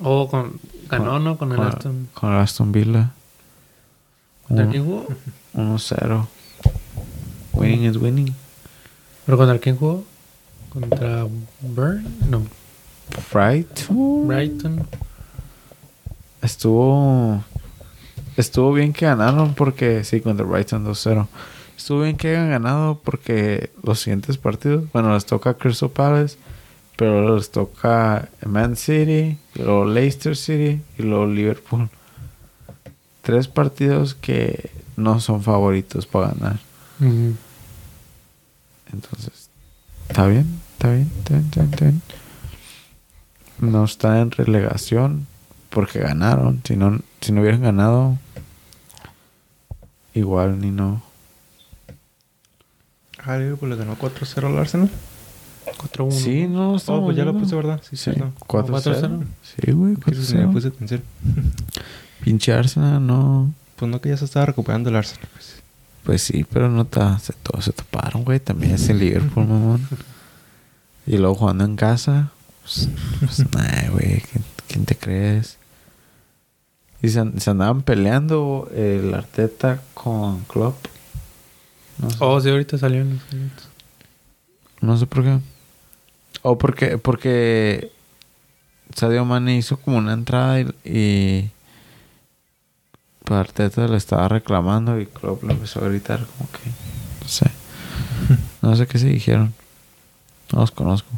Oh, con, ganó, Con- ¿no? Con el con, Aston. con el Aston Villa. ¿Contra Uno- quién jugó? 1-0. Winning is winning. ¿Pero contra quién jugó? ¿Contra Burn? No. Right. Brighton. Estuvo. Estuvo bien que ganaron porque. Sí, contra Brighton 2-0. Estuvo bien que hayan ganado porque los siguientes partidos. Bueno, les toca Crystal Palace. Pero les toca Man City. Y luego Leicester City. Y luego Liverpool. Tres partidos que no son favoritos para ganar. Entonces, está bien, está bien, está bien, está bien, está bien. No está en relegación porque ganaron. Si no, si no hubieran ganado, igual ni no. Ah, Liverpool le ganó 4-0 al Arsenal. 4-1. Sí, no, Oh, estamos pues ya lo puse, ¿verdad? Sí, Sí, cierto. 4-0. Sí, güey, Que eso sí me 4-0. puse atención. [laughs] Pinche Arsenal, no. Pues no que ya se estaba recuperando el Arsenal. Pues. Pues sí, pero no ta- se, todos se toparon, güey. También es el Liverpool, [laughs] mamón. Y luego jugando en casa. Pues, pues [laughs] nah, güey. ¿quién, quién te crees? Y se, se andaban peleando el Arteta con Klopp. No sé, Oh, sí, ahorita salió en los minutos. no sé por qué. O porque, porque Sadio Mane hizo como una entrada y, y pues Arteta le estaba reclamando y Klopp le empezó a gritar como que no sé. [laughs] No sé qué se dijeron. No los conozco.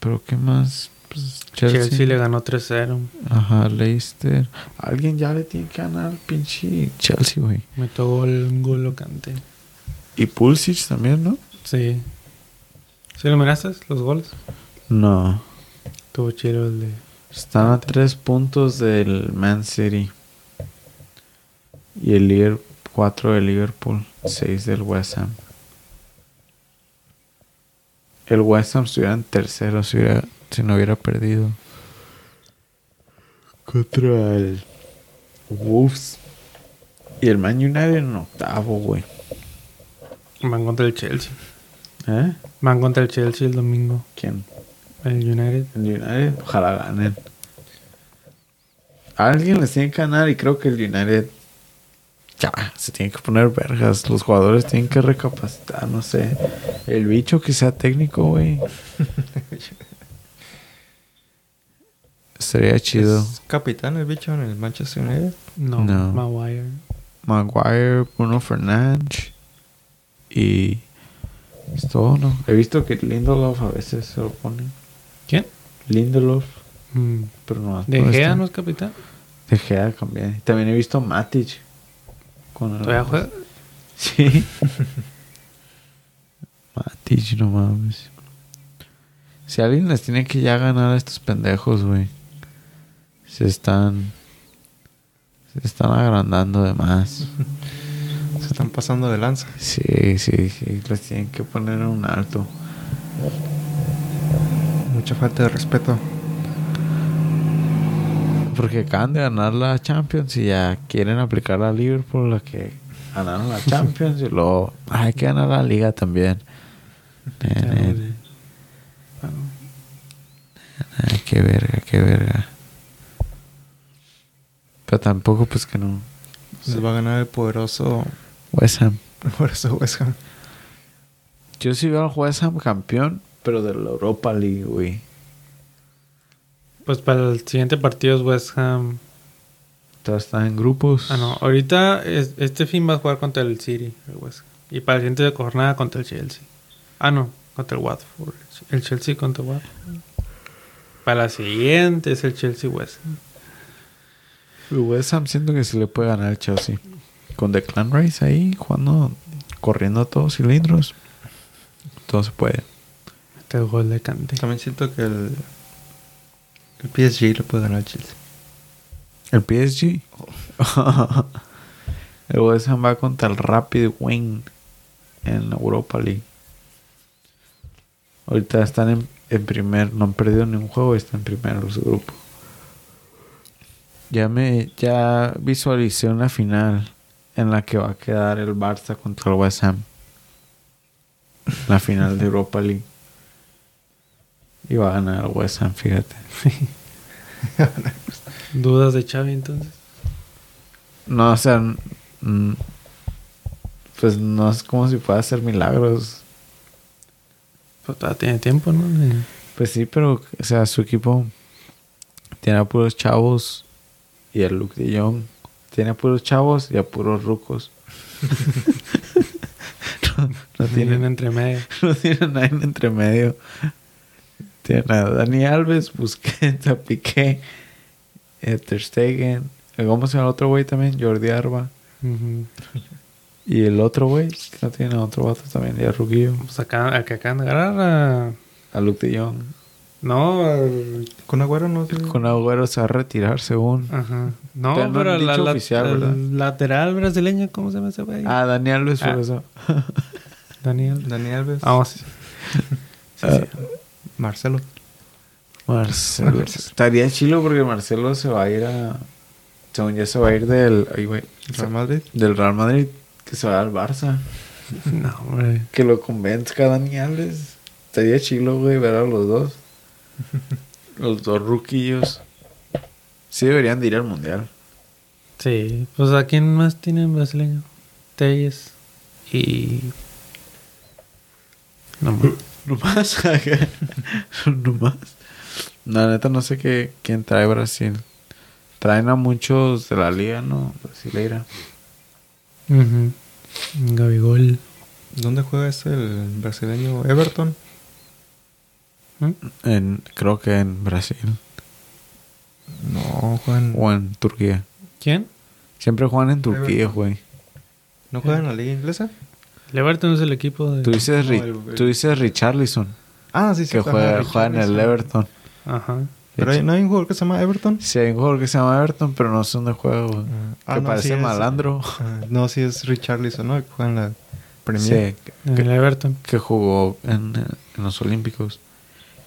Pero qué más? Pues Chelsea. Chelsea. le ganó 3-0. Ajá, Leicester. Alguien ya le tiene que ganar al pinche Chelsea, güey. Metió gol, un gol locante. Y Pulisic también, ¿no? Sí. ¿Sí lo miraste? Los goles. No. Tuvo chido el de. Están a tres puntos del Man City. Y el Liverpool, cuatro del Liverpool, seis del West Ham. El West Ham estuviera en tercero si, hubiera- si no hubiera perdido. Contra el Wolves. Y el Man United en octavo, güey. Van contra el Chelsea. ¿Eh? Van contra el Chelsea el domingo. ¿Quién? El United. El United, ojalá ganen. Alguien les tiene que ganar y creo que el United ya se tiene que poner vergas. Los jugadores tienen que recapacitar, no sé. El bicho que sea técnico, güey. [laughs] Sería chido. ¿Es capitán el bicho en el Manchester United? No, No. Maguire. Maguire, Bruno Fernández y es todo, ¿no? He visto que Lindelof a veces se lo pone. ¿Quién? Lindelof, Mm. pero no. ¿De Gea no es capitán? De Gea también. También he visto Matic. Con el- ¿Todavía juega? [laughs] Sí. [laughs] Matic, no mames. Si alguien les tiene que ya ganar a estos pendejos, güey. Se están. Se están agrandando de más. Se están pasando de lanza. Sí, sí, sí. Les tienen que poner un alto. Mucha falta de respeto. Porque acaban de ganar la Champions y ya quieren aplicar a Liverpool la que ganaron la Champions y luego "Ah, hay que ganar la liga también. Nene. Ay, qué verga, qué verga. Pero tampoco, pues que no. Se va a ganar el poderoso, West Ham. el [laughs] poderoso West Ham. Yo sí veo al West Ham campeón, pero de la Europa League, güey. Pues para el siguiente partido es West Ham. Todos están en grupos. Ah, no. Ahorita es- este fin va a jugar contra el City, el West Ham. Y para el siguiente jornada contra el Chelsea. Ah, no. Contra el Watford. El Chelsea contra el Watford. Para la siguiente es el Chelsea West Ham. El West Ham siento que sí le puede ganar al Chelsea. Con Declan Rice ahí, jugando, corriendo a todos cilindros. Todo se puede. Este gol de Cante. También siento que el, el PSG le puede ganar al Chelsea. El PSG. [laughs] el West Ham va contra el Rapid Wing en Europa League. Ahorita están en, en primer, no han perdido ni un juego, están en primero su grupo. Ya me, ya visualicé una final en la que va a quedar el Barça contra el West Ham. La final de Europa League. Y va a ganar el West Ham, fíjate. [laughs] ¿Dudas de Xavi entonces? No, o sea, pues no es como si pueda hacer milagros. Pues todavía tiene tiempo, ¿no? Pues sí, pero, o sea, su equipo tiene a puros chavos y el Luke de Jong. Tiene a puros chavos y a puros rucos. no, [laughs] no tienen tienen, entre medio. [laughs] no tiene a nadie entre medio. Tienen a Dani Alves, Busquets, a Piqué, a Ter Stegen. ¿Cómo se llama el otro güey también? Jordi Arba. Y el otro güey, que no tiene a otro vato también, ya Ruquillo. Pues acá, que acaban de agarrar a... A Luke de Jong. No, Con Agüero no sé. Con Agüero se va a retirar según. Ajá. No, pero la, dicho la- oficial, el lateral brasileño, ¿cómo se llama ese güey? Ah, Daniel Alves por Ah. eso. [laughs] Daniel. Dani Alves. Vamos. [laughs] Sí, Ah, sí. Marcelo. Marcelo. Estaría chilo porque Marcelo se va a ir a. Según ya se va a ir del. ay, güey, Real Madrid. del Real Madrid. Que se va al Barça. No, hombre. Que lo convenzca a Dani Alves. Estaría chilo, güey, ver a los dos. Los dos ruquillos. Sí deberían de ir al mundial. Sí, pues ¿a quién más tienen brasileño? Telles y... No, más. [laughs] No más. [laughs] no más. La neta no sé qué, quién trae Brasil. Traen a muchos de la liga, ¿no? Brasileira. Gabigol. ¿Dónde juega este el brasileño Everton? En, creo que en Brasil. No, juegan, O en Turquía. ¿Quién? Siempre juegan en Turquía, güey. ¿no juegan en la liga inglesa? Everton es el equipo de... Tú dices, No, Ri- el- el- tú dices Richarlison, Ah, sí, sí. que ajá, juega, juega en el. Everton. Ajá. Pero hay- no hay un jugador que se llama Everton. Sí, hay un jugador que se llama Everton, pero no sé dónde juega, güey. Ah, que no, parece sí es- malandro. ah, no, sí es Richarlison, ¿no? Que juega en la Premier. Sí, En el Everton. que jugó en, en los Olímpicos.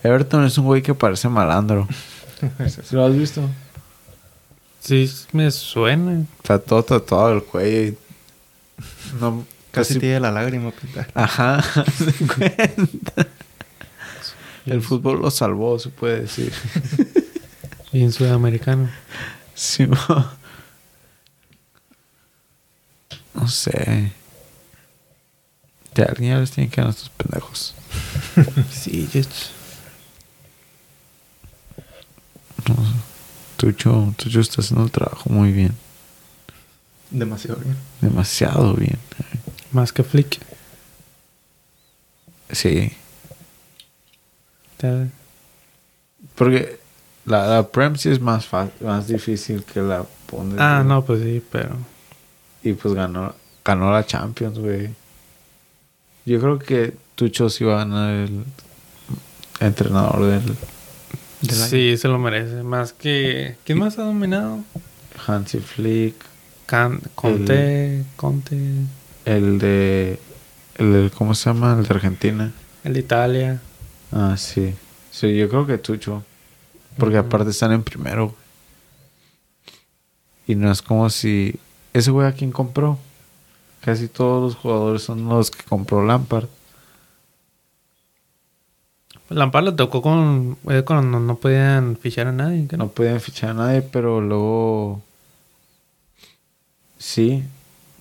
Everton es un güey que parece malandro. ¿Sí [laughs] lo has visto? Sí, me suena. Está todo tatuado el cuello y... No, Casi casi- tiene la lágrima pintada. Ajá, cuenta. [laughs] El fútbol lo salvó, se puede decir. Y en sudamericano. Sí, mo. no sé. De alguien ya les tienen que dar a estos pendejos. [laughs] Sí, just... No sé. Tucho, Tucho está haciendo el trabajo muy bien. Demasiado bien. Demasiado bien. Más que Flick. Sí. Te- Porque la, la Prem sí es más, más difícil que la Bundesliga. Ah, no, pues sí, pero... Y pues ganó, ganó la Champions, güey. Yo creo que Tucho sí va a ganar el entrenador del. Sí, se lo merece. Más que... ¿Quién más ha dominado? Hansi Flick, Can... Conte, Conte, el de, el de- ¿cómo se llama? El de Argentina. el de Italia. Ah, sí. Sí, yo creo que Tucho. Porque aparte están en primero. Y no es como si... Ese güey a quién compró. Casi todos los jugadores son los que compró Lampard. Lampard le tocó con... eh, cuando no, podían fichar a nadie. ¿qué No podían fichar a nadie, pero luego. Sí.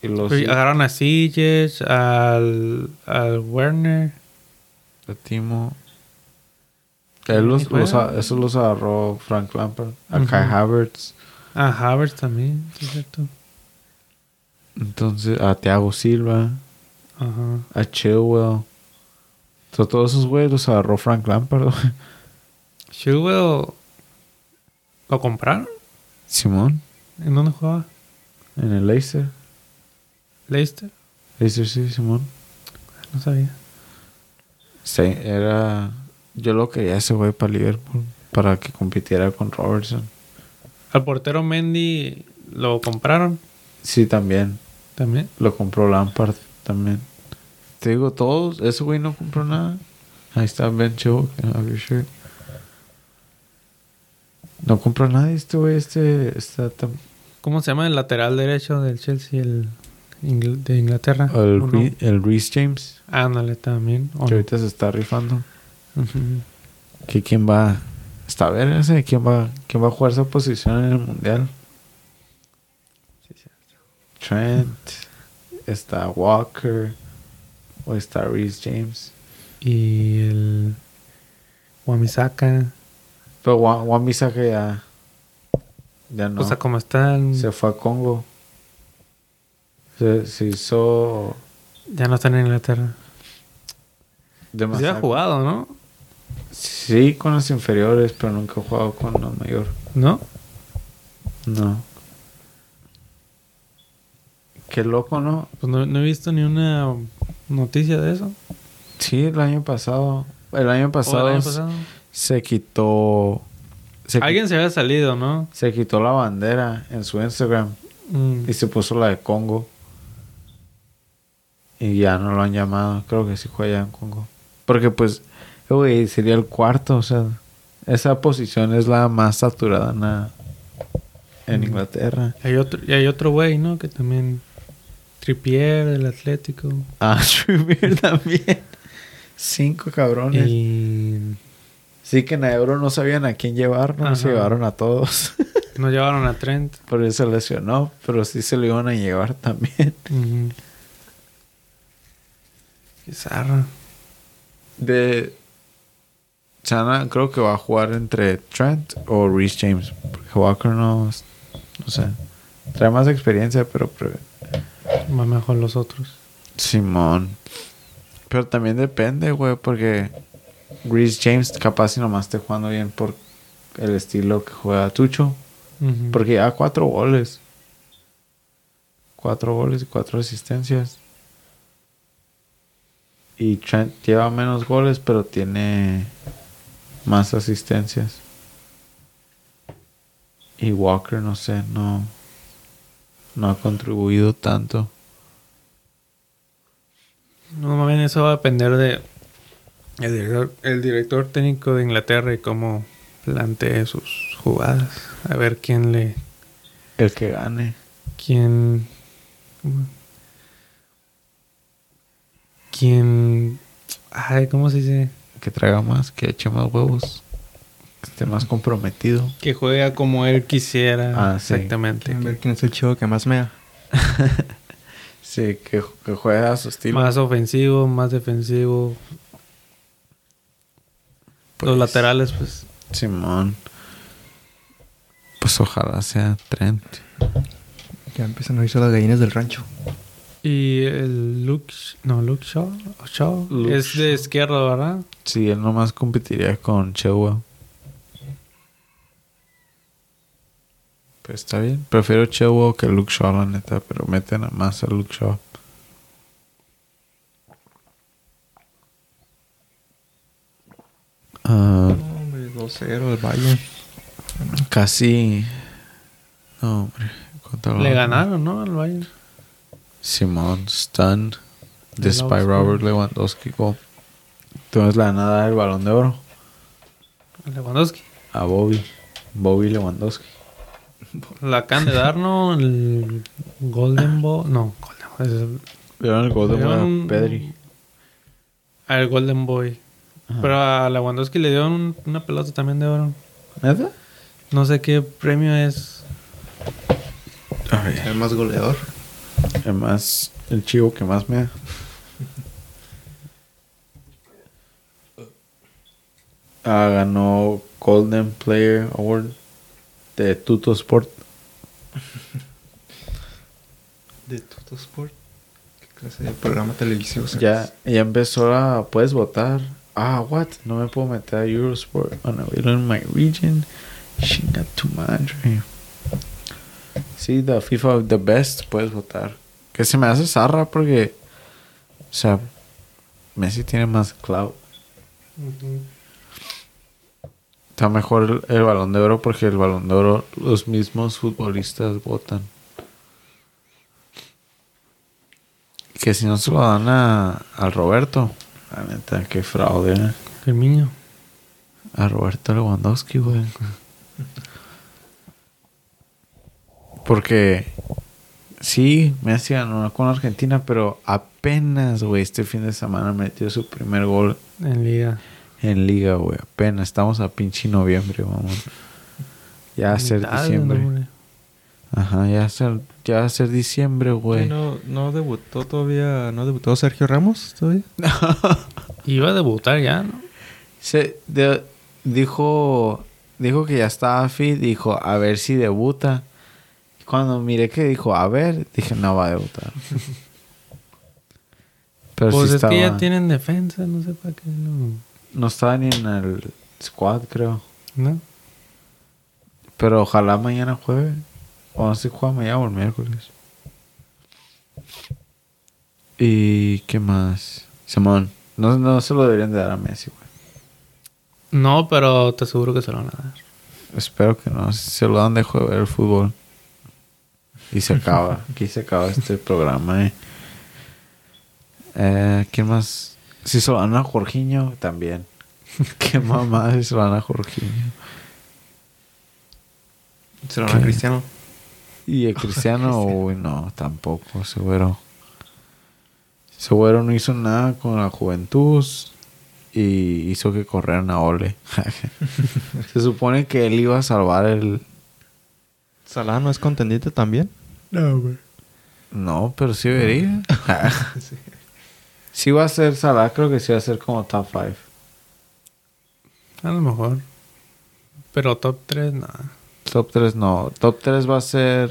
Y los. Pues agarraron a Siges, al, al Werner. de Timo. Él los, los juega. a- esos los agarró Frank Lampard. A. Kai Havertz. A Havertz también, es cierto. Entonces, a Thiago Silva. Ajá. A Chilwell. Todos esos güeyes los agarró Frank Lampard. Chilwell... ¿Lo compraron? Simón. ¿En dónde jugaba? En el Leicester. Leicester. Leicester sí, Simón. No sabía. Sí, era. Yo lo quería ese güey para Liverpool. Para que compitiera con Robertson. Al portero Mendy lo compraron Sí, también. también. Lo compró Lampard también. Te digo, todos. Ese güey no compró nada. Ahí está Ben your shirt. No compró nada este güey. Este. Está ¿Cómo se llama el lateral derecho del Chelsea el Ingl- de Inglaterra? el, Uno. Re- el Reece James. Ándale también. ¿o Que no? ahorita se está rifando. Que quién va. Está a ver ese. ¿Quién va, quién va a jugar esa posición en el mundial? Trent. Está Walker. O está Reece James. Y el Wamisaka. Pero Bissaka ya. Ya no. O sea, como están... se fue a Congo. Se, se hizo. Ya no están en Inglaterra. Pues ya demasiado. ha jugado, ¿no? Sí, con los inferiores, pero nunca he jugado con los mayor. ¿No? No. Qué loco, ¿no? Pues no, no he visto ni una noticia de eso. Sí, el año pasado. El año ¿O pasado, el año pasado? se quitó. Se, Alguien se había salido, ¿no? se quitó la bandera en su Instagram Mm. y se puso la de Congo. Y ya no lo han llamado. Creo que sí juega ya en Congo. Porque, pues, güey, sería el cuarto. O sea, esa posición es la más saturada en, la- en Mm. Inglaterra. Hay otro, y hay otro güey, ¿no? Que también... Tripier del Atlético. Ah, [laughs] Trippier también. Cinco cabrones. Y... Sí, que en Euro no sabían a quién llevar, ¿no? Se llevaron a todos. [laughs] Nos llevaron a Trent. Por eso se lesionó, pero sí se lo iban a llevar también. Qué zarra. De Chana creo que va a jugar entre Trent o Reece James. Porque Walker no, no sé. Trae más experiencia, pero pre- Va mejor los otros. Simón. Pero también depende, güey, porque Reece James capaz si nomás esté jugando bien por el estilo que juega Tucho. Porque ya cuatro goles. Cuatro goles y cuatro asistencias. Y Trent lleva menos goles, pero tiene más asistencias. Y Walker, no sé, no, no ha contribuido tanto. No, más bien eso va a depender de el director, el director técnico de Inglaterra y cómo plantee sus jugadas. A ver quién le... El que gane. quién... quién... Ay, ¿cómo se dice? Que traiga más, que eche más huevos. Que esté más comprometido. Que juega como él quisiera. Ah, sí. Exactamente. Quieren ver quién es el chivo que más mea. [laughs] Sí, que, que juegue a su estilo. Más ofensivo, más defensivo. Pues, Los laterales, pues... Simón. Pues ojalá sea Trent. Ya empiezan a irse las gallinas del rancho. Y el Luke... No, Luke Shaw. Shaw Luke es de Shaw. izquierda, ¿verdad? Sí, él nomás competiría con Chilwell. Pues está bien. Prefiero Chilwell que Luke Shaw, la neta. Pero meten a más a Luke Shaw. Ah, Hombre, 2-0 el Bayern. casi... No, hombre. ¿cuánto Le ganaron, ¿no? Al Bayern. Simón Stun. Despite. Robert Lewandowski. goal. Entonces le van a dar el balón de oro Lewandowski. a Bobby. Bobby Lewandowski. La acaban de dar, ¿no? El Golden Ball. No, Golden Ball. es el- Le dieron el gol de Le dieron oro un- a Pedri. Ah, el Golden Boy. Pero a Lewandowski le dio un- una pelota también de oro. ¿Neta? No sé qué premio es. El más goleador. El más... El chivo que más me... Ah, ganó Golden Player Award de Tuto Sport. [laughs] De Tuto Sport. ¿Qué clase de programa televisivo? Ya, ya empezó a... Puedes votar. Ah, what? No me puedo meter a Eurosport. Unavailable in my region. Chinga tu madre. Sí, the FIFA The Best puedes votar. Que se me hace zarra porque... O sea... Messi tiene más cloud. Está mejor el, balón de oro porque el balón de oro los mismos futbolistas votan. Que si no se lo dan a, al Roberto. La neta, qué fraude. ¿eh? El niño. A Roberto Lewandowski, güey. Porque sí, Messi ganó con Argentina, pero apenas, güey, este fin de semana metió su primer gol En liga. En liga, güey. Apenas estamos a pinche noviembre, vamos. Ya va a ser diciembre. noviembre. Ajá, ya va a ser, ya va a ser diciembre, Güey, no, no debutó todavía. ¿No debutó Sergio Ramos todavía? [laughs] Iba a debutar ya, ¿no? Se de- dijo dijo que ya estaba fit, dijo a ver si debuta. Cuando miré que dijo a ver, dije no va a debutar. [laughs] Pero pues sí es que ya tienen defensa, no sé para qué. No. No estaba ni en el squad, creo. ¿No? Pero ojalá mañana juegue. O no sé si juega mañana o el miércoles. ¿Y qué más? Simón, no, no se lo deberían de dar a Messi, güey. No, pero te aseguro que se lo van a dar. Espero que no. Se lo dan, de ver el fútbol. Y se acaba. [laughs] Aquí se acaba este programa, eh. Eh, ¿Quién más? Si se lo dan a Jorginho, también. [laughs] Qué mamá si se lo dan a Jorginho. Se lo van a. Cristiano. Y el [laughs] Cristiano, uy, no, tampoco, seguro. Seguro no hizo nada con la juventud y hizo que corrieran a Ole. [laughs] Se supone que él iba a salvar el... Salah no es contendiente también. No, güey. No, pero sí debería. sí. Va a ser Salah, creo que sí va a ser como top 5. A lo mejor. Pero top 3, nada. Top 3 no. Top 3 va a ser...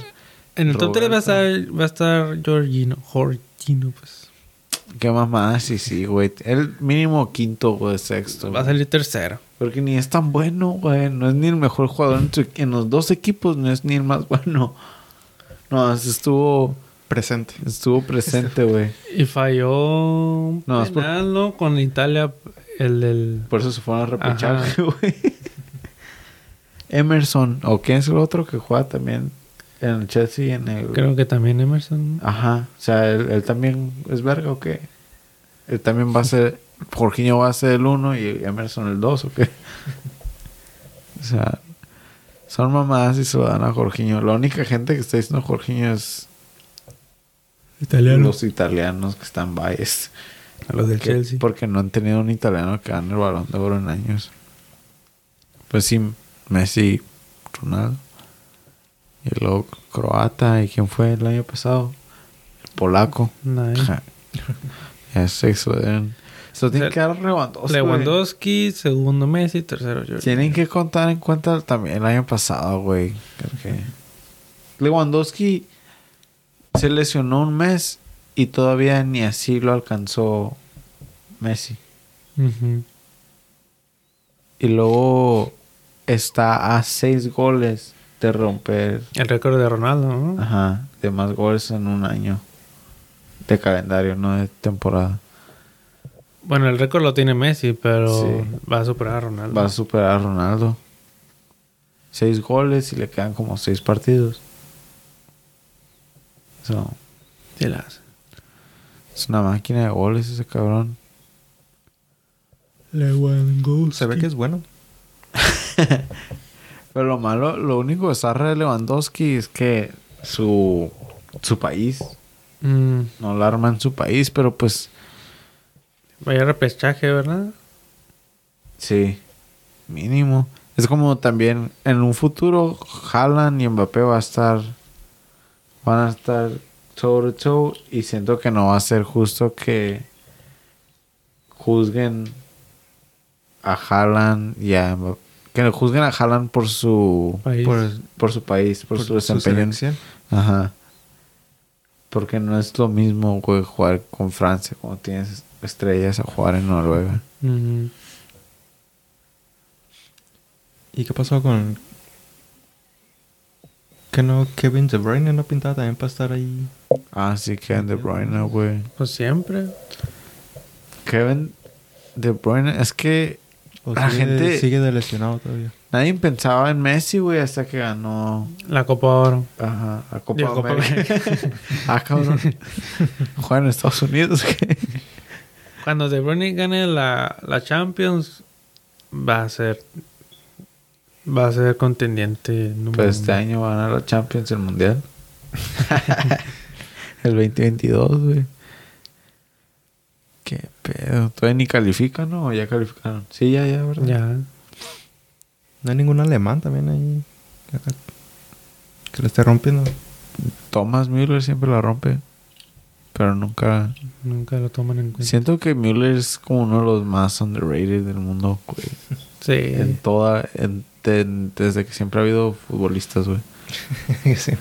En el top 3 va a estar, va a estar Jorginho. Jorginho, pues. ¿Qué mamá? Sí, sí, güey. El mínimo quinto, güey, sexto. Va a salir tercero. Porque ni es tan bueno, güey. No es ni el mejor jugador en, en los dos equipos, no es ni el más [laughs] bueno. No, es- estuvo, Presente. estuvo presente, güey. Y falló No, es por- penal, ¿no? Con Italia, el del... Por eso se fueron a repechaje, [laughs] güey. Emerson, o quién es el otro que juega también en el Chelsea y en el. Creo que también Emerson. Ajá. O sea, él, él también es verga o qué? Él también va a ser. Jorginho va a ser el uno y Emerson el dos o qué? [laughs] O sea, son mamadas y se lo dan a Jorginho. La única gente que está diciendo Jorginho es los italianos que están biased. A los del Que- Chelsea. Porque no han tenido un italiano que gane el balón de oro en años. Pues sí, Messi, Ronaldo. Y luego croata. ¿Y quién fue el año pasado? El polaco. Nadie. Ja. ya se tienen sea, que dar Lewandowski. Lewandowski, segundo Messi, tercero Jorginho. Tienen que contar en cuenta también el año pasado, güey. Creo que Lewandowski se lesionó un mes y todavía ni así lo alcanzó Messi. Y luego está a seis goles de romper, El récord de Ronaldo, ¿no? ajá, de más goles en un año de calendario, no de temporada. Bueno, el récord lo tiene Messi, pero Sí. va a superar a Ronaldo. Va a superar a Ronaldo. Seis goles y le quedan como seis partidos. So, Sí la hace. es una máquina de goles ese cabrón. Lewandowski. Se ve que es bueno. [laughs] Pero lo malo, lo único que zarra de Lewandowski es que su, su país, Mm, no la arma en su país, pero pues vaya repechaje, ¿verdad? Sí, mínimo. Es como también en un futuro Haaland y Mbappé va a estar van a estar toe to toe y siento que no va a ser justo que juzguen a Haaland y a que juzguen a Haaland por su País. Por, por su país, por, por su desempeño. Ajá. Porque no es lo mismo, güey, jugar con Francia cuando tienes estrellas a jugar en Noruega. ¿Y qué pasó con... Que no, Kevin De Bruyne no pintaba también para estar ahí. Ah, sí, Kevin De Bruyne, güey. Pues siempre. Kevin De Bruyne, es que O La sigue, gente- sigue de lesionado todavía. nadie pensaba en Messi, güey, hasta que ganó La Copa Oro. ajá, la Copa, América. [laughs] ah, cabrón. Juega en Estados Unidos, güey. Cuando De Bruyne gane la, la Champions, va a ser. Va a ser contendiente número Pues este año va a ganar la Champions, el Mundial. [laughs] el 2022, güey. Qué pedo. Todavía ni califican, ¿no? ¿O ya calificaron? Sí, ya, ya, ¿verdad? Ya. No hay ningún alemán también ahí. acá, Que le esté rompiendo. Thomas Müller siempre la rompe. Pero nunca... Nunca lo toman en cuenta. Siento que Müller es como uno de los más underrated del mundo, güey. Sí. En toda... en- de- desde que siempre ha habido futbolistas, güey. [laughs] Sí.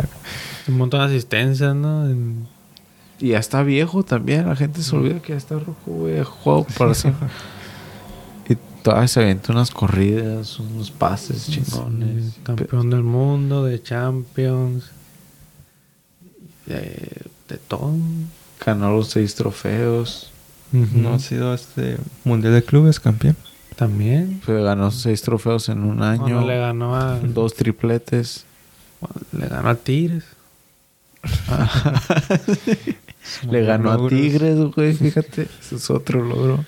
Un montón de asistencias, ¿no? En- Y ya está viejo también. La gente se olvida que ya está rojo, güey. Ha jugado para siempre. [laughs] y todavía se avienta unas corridas, unos pases chingones. Sí, campeón del mundo, de Champions. De, de todo. Ganó los seis trofeos. No ha sido este Mundial de Clubes campeón. También. Fue- ganó seis trofeos en un año. Cuando le ganó a. Dos tripletes. le ganó a Tigres. [laughs] Le ganó a. Tigres, güey. Fíjate. Ese es otro logro.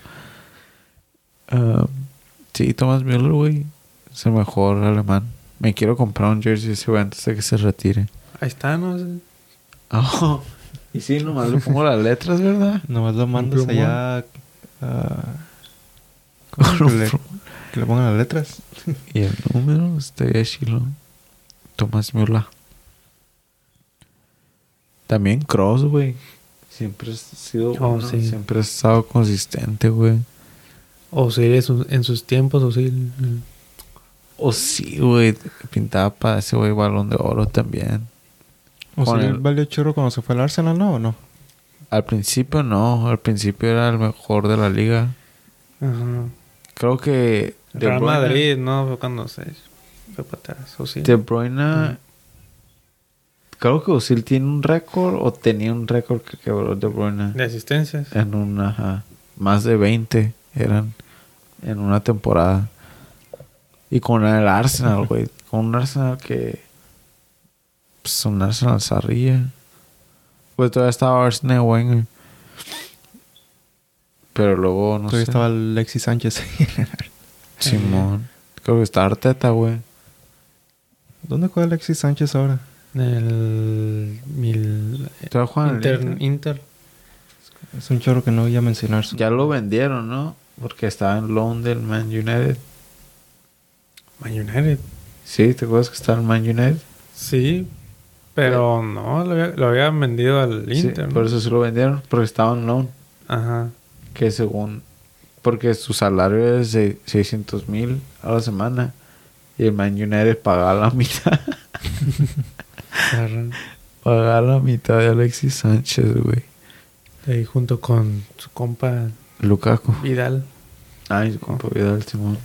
Ah, sí, Thomas Müller, güey. Es el mejor alemán. Me quiero comprar un jersey ese güey antes de que se retire. Ahí está, ¿no? [laughs] Oh, y sí, nomás le pongo las letras, ¿verdad? Nomás lo mandas allá a... [laughs] ¿cómo que, le, que le pongan las letras. Y el número estaría chilo. Thomas Müller. También Cross, güey. Siempre ha sido Oh, bueno, sí. Siempre ha estado consistente, güey. O si en sus- en sus tiempos, o si. O sí, güey. Pintaba para ese güey balón de oro también. ¿O si el- valió churro cuando se fue al Arsenal, no? ¿O no? Al principio no. Al principio era el mejor de la liga. Ajá. Creo que... De Real Bruyne- Madrid, ¿no? Fue cuando se fue para atrás. De Bruyne... Creo que Osil tiene un récord o tenía un récord que quebró De Bruyne. De asistencias. En una, ajá, más de 20 eran en una temporada. Y con el Arsenal, [laughs] güey. Con un Arsenal que. Pues un Arsenal zarrilla. Pues todavía estaba Arsenal Wenger. Pero luego, no Todavía sé. estaba Alexis Sánchez. Simón. Creo que está Arteta, güey. ¿Dónde juega Alexis Sánchez ahora? El. Mil, en el Inter, Inter. Es un chorro que no voy a mencionar. su- Ya lo vendieron, ¿no? Porque estaba en loan del Man United. Man United. Sí, ¿te acuerdas que estaba en Man United? Sí. Pero no, lo, había- lo habían vendido al Sí, Inter. ¿no? por eso sí lo vendieron. Porque estaba en loan. Ajá. Que según porque su salario es de 600 mil a la semana y el Man United paga la mitad. [laughs] Paga la mitad de Alexis Sánchez güey. Ahí junto con su compa Lukaku. Vidal. ay su compa Vidal Simón.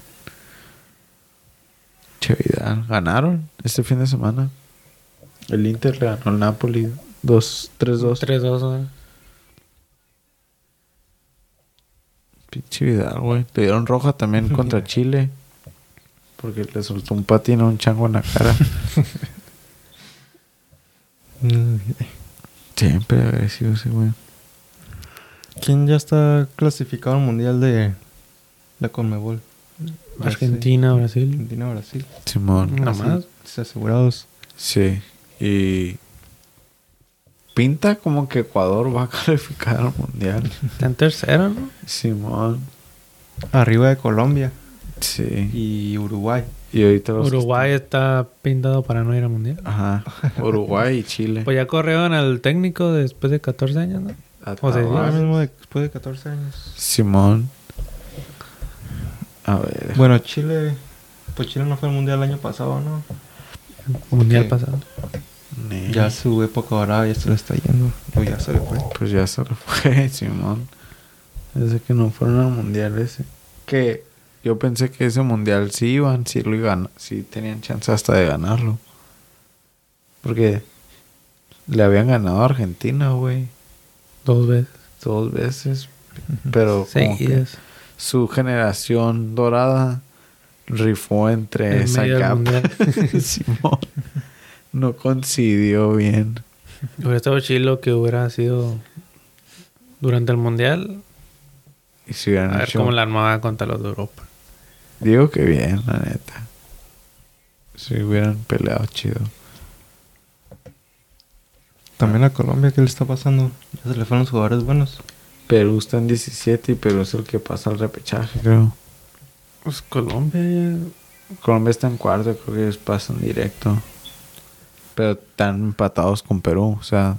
Che Vidal ganaron este fin de semana. El Inter le ganó al Napoli 2 3-2 3-2. Pinche Vidal güey le dieron roja también [laughs] contra Chile porque le soltó un patín a un chango en la cara [laughs] siempre agresivo ese güey ¿Quién ya está clasificado al Mundial de la Conmebol? Argentina, Brasil. Argentina, Brasil. Simón Nada más. Asegurados. Sí, y pinta como que Ecuador va a [laughs] calificar al mundial. Está en tercero, ¿no? Simón, Arriba de Colombia. Sí. y Uruguay. Y ahorita los... Uruguay está pintado para no ir al mundial. Ajá. [laughs] Uruguay y Chile. Pues ya corrieron al técnico después de 14 años, ¿no? o sea, Atahualpa. Ahora mismo de- después de 14 años. Simón. A ver. Bueno, Chile... Pues Chile no fue al mundial el año pasado, ¿no? Mundial pasado. Ya su época ahora ya se le está yendo. O ya se le fue. Pues ya se lo fue, [laughs] Simón. Desde que no fueron al mundial ese. Que yo pensé que ese mundial sí iban, sí lo iban, sí tenían chance hasta de ganarlo. Porque le habían ganado a Argentina, güey. Dos veces. Dos veces. Pero como que Seguidas. su generación dorada rifó entre En esa mundial. [laughs] Simón. [laughs] No coincidió bien. Hubiera estado chilo que hubiera sido durante el mundial. Y si hubieran A ver hecho- cómo la armaba contra los de Europa. Digo que bien, la neta. Si hubieran peleado chido. También a Colombia, ¿qué le está pasando? Ya se le fueron los jugadores buenos. Perú está en 17 y Perú es el que pasa al repechaje, creo. Pues Colombia ya- Colombia está en cuarto, creo que ellos pasan directo. Pero están empatados con Perú. O sea,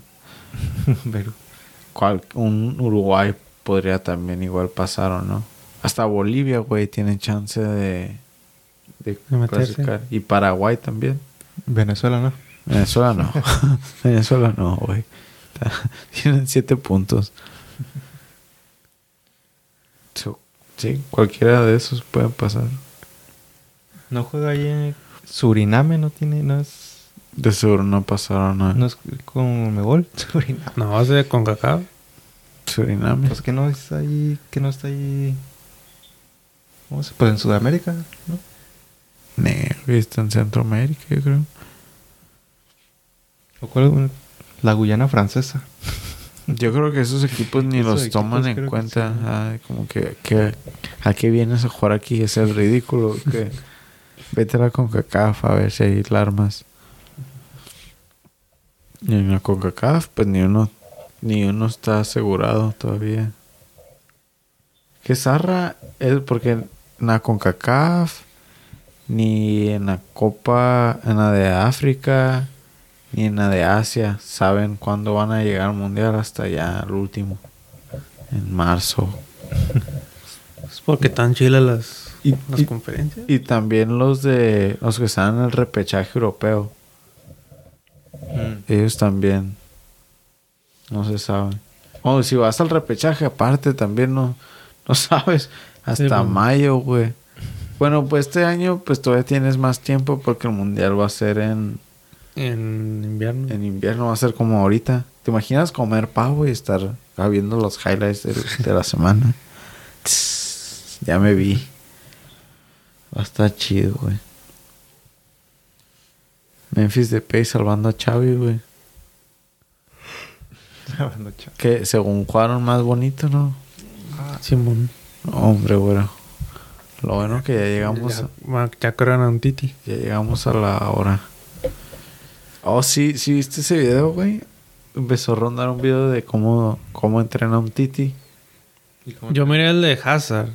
[laughs] cual, un Uruguay podría también igual pasar o no. Hasta Bolivia, güey, tiene chance de, de clasificar. Y Paraguay también. Venezuela, ¿no? Venezuela no. [laughs] [laughs] Venezuela no, güey. Tienen siete puntos. So, Sí, cualquiera de esos pueden pasar. No juega ahí en Suriname, no tiene, no es, De seguro no pasaron a no es con Megol. [laughs] Suriname. No, es de CONCACAF. Suriname. Pues que no está ahí, que no está ahí. ¿Cómo se? Pues en Sudamérica, ¿no? Ne, güey, está en Centroamérica, yo creo. ¿O cuál? La Guyana francesa. Yo creo que esos equipos ni Esos los equipos toman en creo que cuenta. sí. Ay, como que, que- ¿a qué vienes a jugar aquí? Es el ridículo. Que [laughs] vete a la CONCACAF a ver si hay armas. Y en la CONCACAF, pues ni uno, ni uno está asegurado todavía. Que zarra es porque en la CONCACAF, ni en la Copa, en la de África, ni en la de Asia saben cuándo van a llegar al mundial hasta ya el último. En marzo. [laughs] Es porque están chilas las, Y- las y- conferencias. Y también los de los que están en el repechaje europeo. Ellos también. No se sabe. O si vas al repechaje aparte también no, no [laughs] sabes. Hasta Sí, pues. mayo, güey. Bueno, pues este año pues todavía tienes más tiempo porque el mundial va a ser en, En invierno. en invierno, va a ser como ahorita. ¿Te imaginas comer pavo y estar ah, viendo los highlights de, [laughs] de la semana? Ya me vi. Va a estar chido, güey. Memphis de Pay salvando a Xavi, güey. Que según jugaron más bonito, ¿no? Simón. Hombre, güey. Lo bueno que ya llegamos Ya, a, corrieron a un Titi. ya llegamos a la hora. Oh, sí, sí viste ese video, güey. Empezó a rondar un video de cómo, cómo entrena un Titi. Yo miré el de Hazard.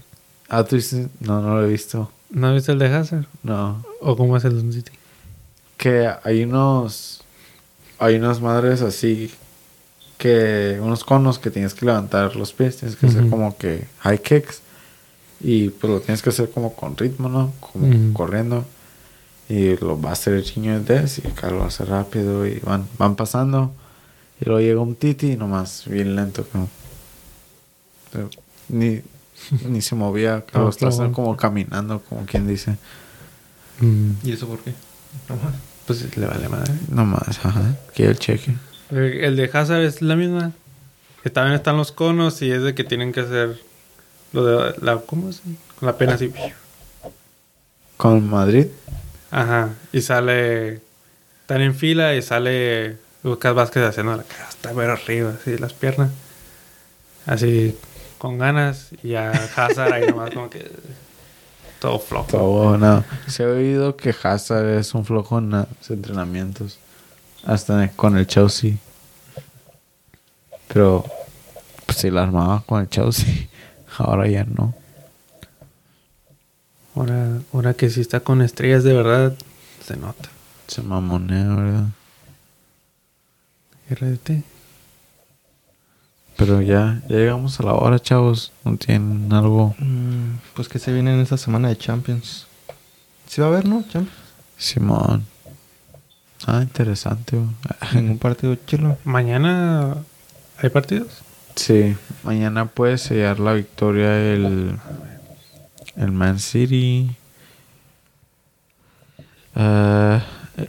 Ah, tú dices, no, no lo he visto. ¿No viste el de Hazard? No. ¿O cómo es el de un Titi? Que hay unos, hay unas madres así, que unos conos que tienes que levantar los pies, tienes que hacer como que high kicks. Y pues lo tienes que hacer como con ritmo, ¿no? Como corriendo. Y lo va a hacer el chiño de Des y acá lo hacer rápido y van, van pasando. Y luego llega un titi y nomás bien lento. Como, ni, [laughs] ni se movía. acá No, lo está como caminando, como quien dice. ¿Y eso por qué? Pues le vale madre. Nomás, ajá. Quiere el cheque. El el de Hazard es la misma. Que también están los conos y es de que tienen que hacer lo de la. ¿Cómo es? Con la pena así. Con Madrid. Ajá. Y sale. Están en fila y sale Lucas Vázquez haciendo la cara hasta ver arriba, así las piernas. Así con ganas. Y a Hazard ahí nomás como que. Todo flojo. Todo, no. Se ha oído que Hazard es un flojo en los entrenamientos. Hasta con el Chelsea. Pero, pues si la armaba con el Chelsea. [laughs] Ahora ya no. Ahora, ahora que sí está con estrellas de verdad, se nota. Se mamonea, ¿verdad? RDT. Pero ya, ya llegamos a la hora, chavos. ¿No tienen algo? Mm, pues que se viene en esta semana de Champions. Sí va a haber, ¿no? Champions. Simón. Ah, interesante. [laughs] Ningún partido chilo. Mañana hay partidos. Sí, mañana puede sellar la victoria el, el Man City. Ah,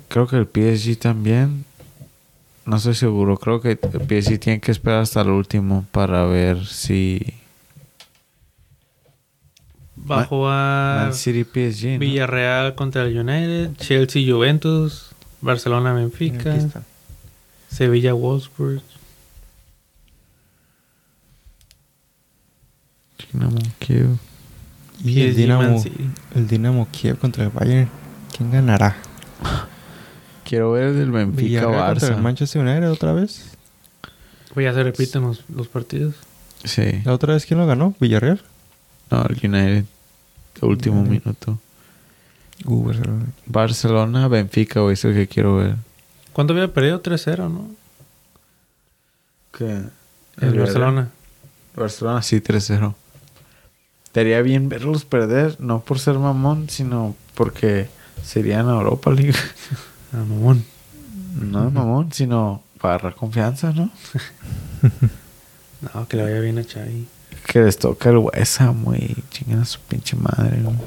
creo que el PSG también. No estoy seguro. Creo que PSG tiene que esperar hasta el último para ver si Va a jugar Man City PSG. ¿no? Villarreal contra el United, Chelsea Juventus, Barcelona Benfica. Sevilla Wolfsburg. Dinamo Kiev. Y el Dinamo, el Dinamo Kiev contra el Bayern. ¿Quién ganará? [laughs] Quiero ver el Benfica Villarreal contra el Barça. Manchester United otra vez. Pues ya se repiten los, los partidos. Sí. ¿La otra vez quién lo ganó? ¿Villarreal? No, el United. El último United. minuto. Uh, Barcelona. Barcelona, Benfica, güey, es el que quiero ver. ¿Cuánto había perdido? 3-0, ¿no? ¿Qué? El Barcelona. Barcelona sí, 3-0. Estaría bien verlos perder, no por ser mamón, sino porque serían Europa League. [laughs] Ah, mamón. No mamón, sino para agarrar confianza, ¿no? [laughs] No, que le vaya bien a Xavi. Que les toca el West muy chingan a su pinche madre, ¿no? [laughs]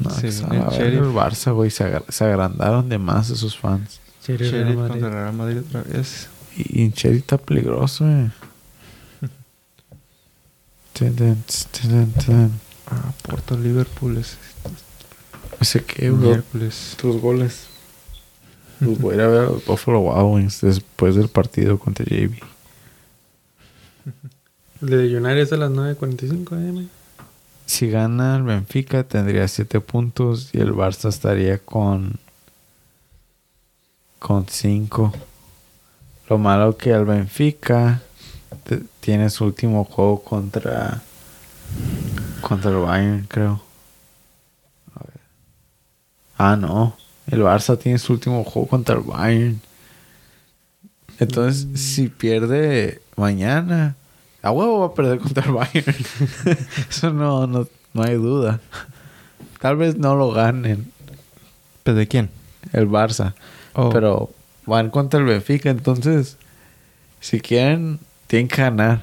no, Sí, el ver Sheriff. el Barça, güey, se, agar- se agrandaron de más esos fans. Sheriff contra Real Madrid otra vez. Y Incheri está peligroso, güey. [laughs] Ah, Porto Liverpool es Ese que, bro. miércoles. tus goles. Pues voy a ir a ver a los Buffalo Wild Wings después del partido contra JB. El de United es a las 9.45 am. Si gana el Benfica tendría 7 puntos y el Barça estaría con con 5. Lo malo que el Benfica te- tiene su último juego contra contra el Bayern, creo. Ah, no. El Barça tiene su último juego contra el Bayern. Entonces, si pierde mañana, a huevo va a perder contra el Bayern. [laughs] Eso no, no, no hay duda. Tal vez no lo ganen ¿Pero de quién? el Barça. Oh, Pero van contra el Benfica. Entonces, si quieren, tienen que ganar.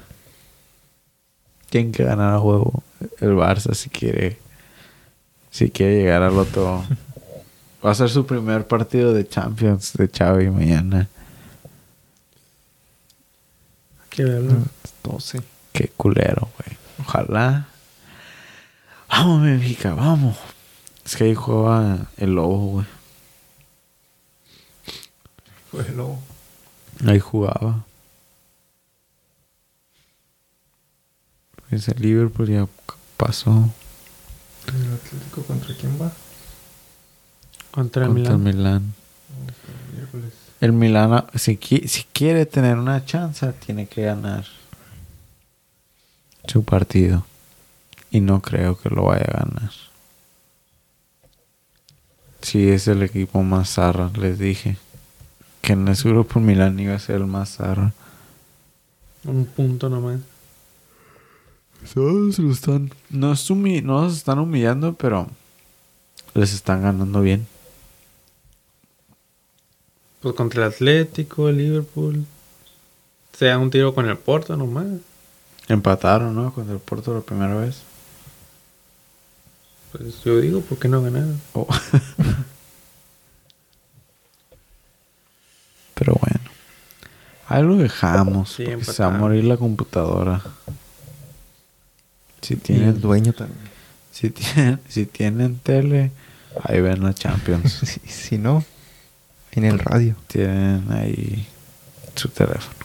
Tienen que ganar a juego el Barça si quiere. Si quiere llegar al otro. [laughs] Va a ser su primer partido de Champions de Xavi mañana. Que verlo. Ah, 12. Qué culero, güey. Ojalá. Vamos, Benfica, vamos. Es que ahí juega el lobo, güey. El lobo. Ahí jugaba. Pues el Liverpool ya pasó ¿El Atlético contra quién va? Contra el contra el Milan. Milán. El Milán, ah, si, qui- si quiere tener una chance, tiene que ganar su partido. Y no creo que lo vaya a ganar. Si es el equipo más zarra, les dije. Que en ese grupo Milán iba a ser el más zarra. Un punto nomás. Todos lo están. No, es humi- no los están humillando, pero les están ganando bien. Pues contra el Atlético, el Liverpool. Se da un tiro con el Porto nomás. Empataron, ¿no? Contra el Porto la primera vez. Pues yo digo, ¿por qué no ganaron? Oh. [laughs] Pero bueno. Ahí lo dejamos. Sí, porque se va a morir la computadora. Si Y el tienen, dueño también. si tienen, si tienen tele, ahí ven la Champions. [laughs] Si, si no, en el radio. tienen ahí su teléfono.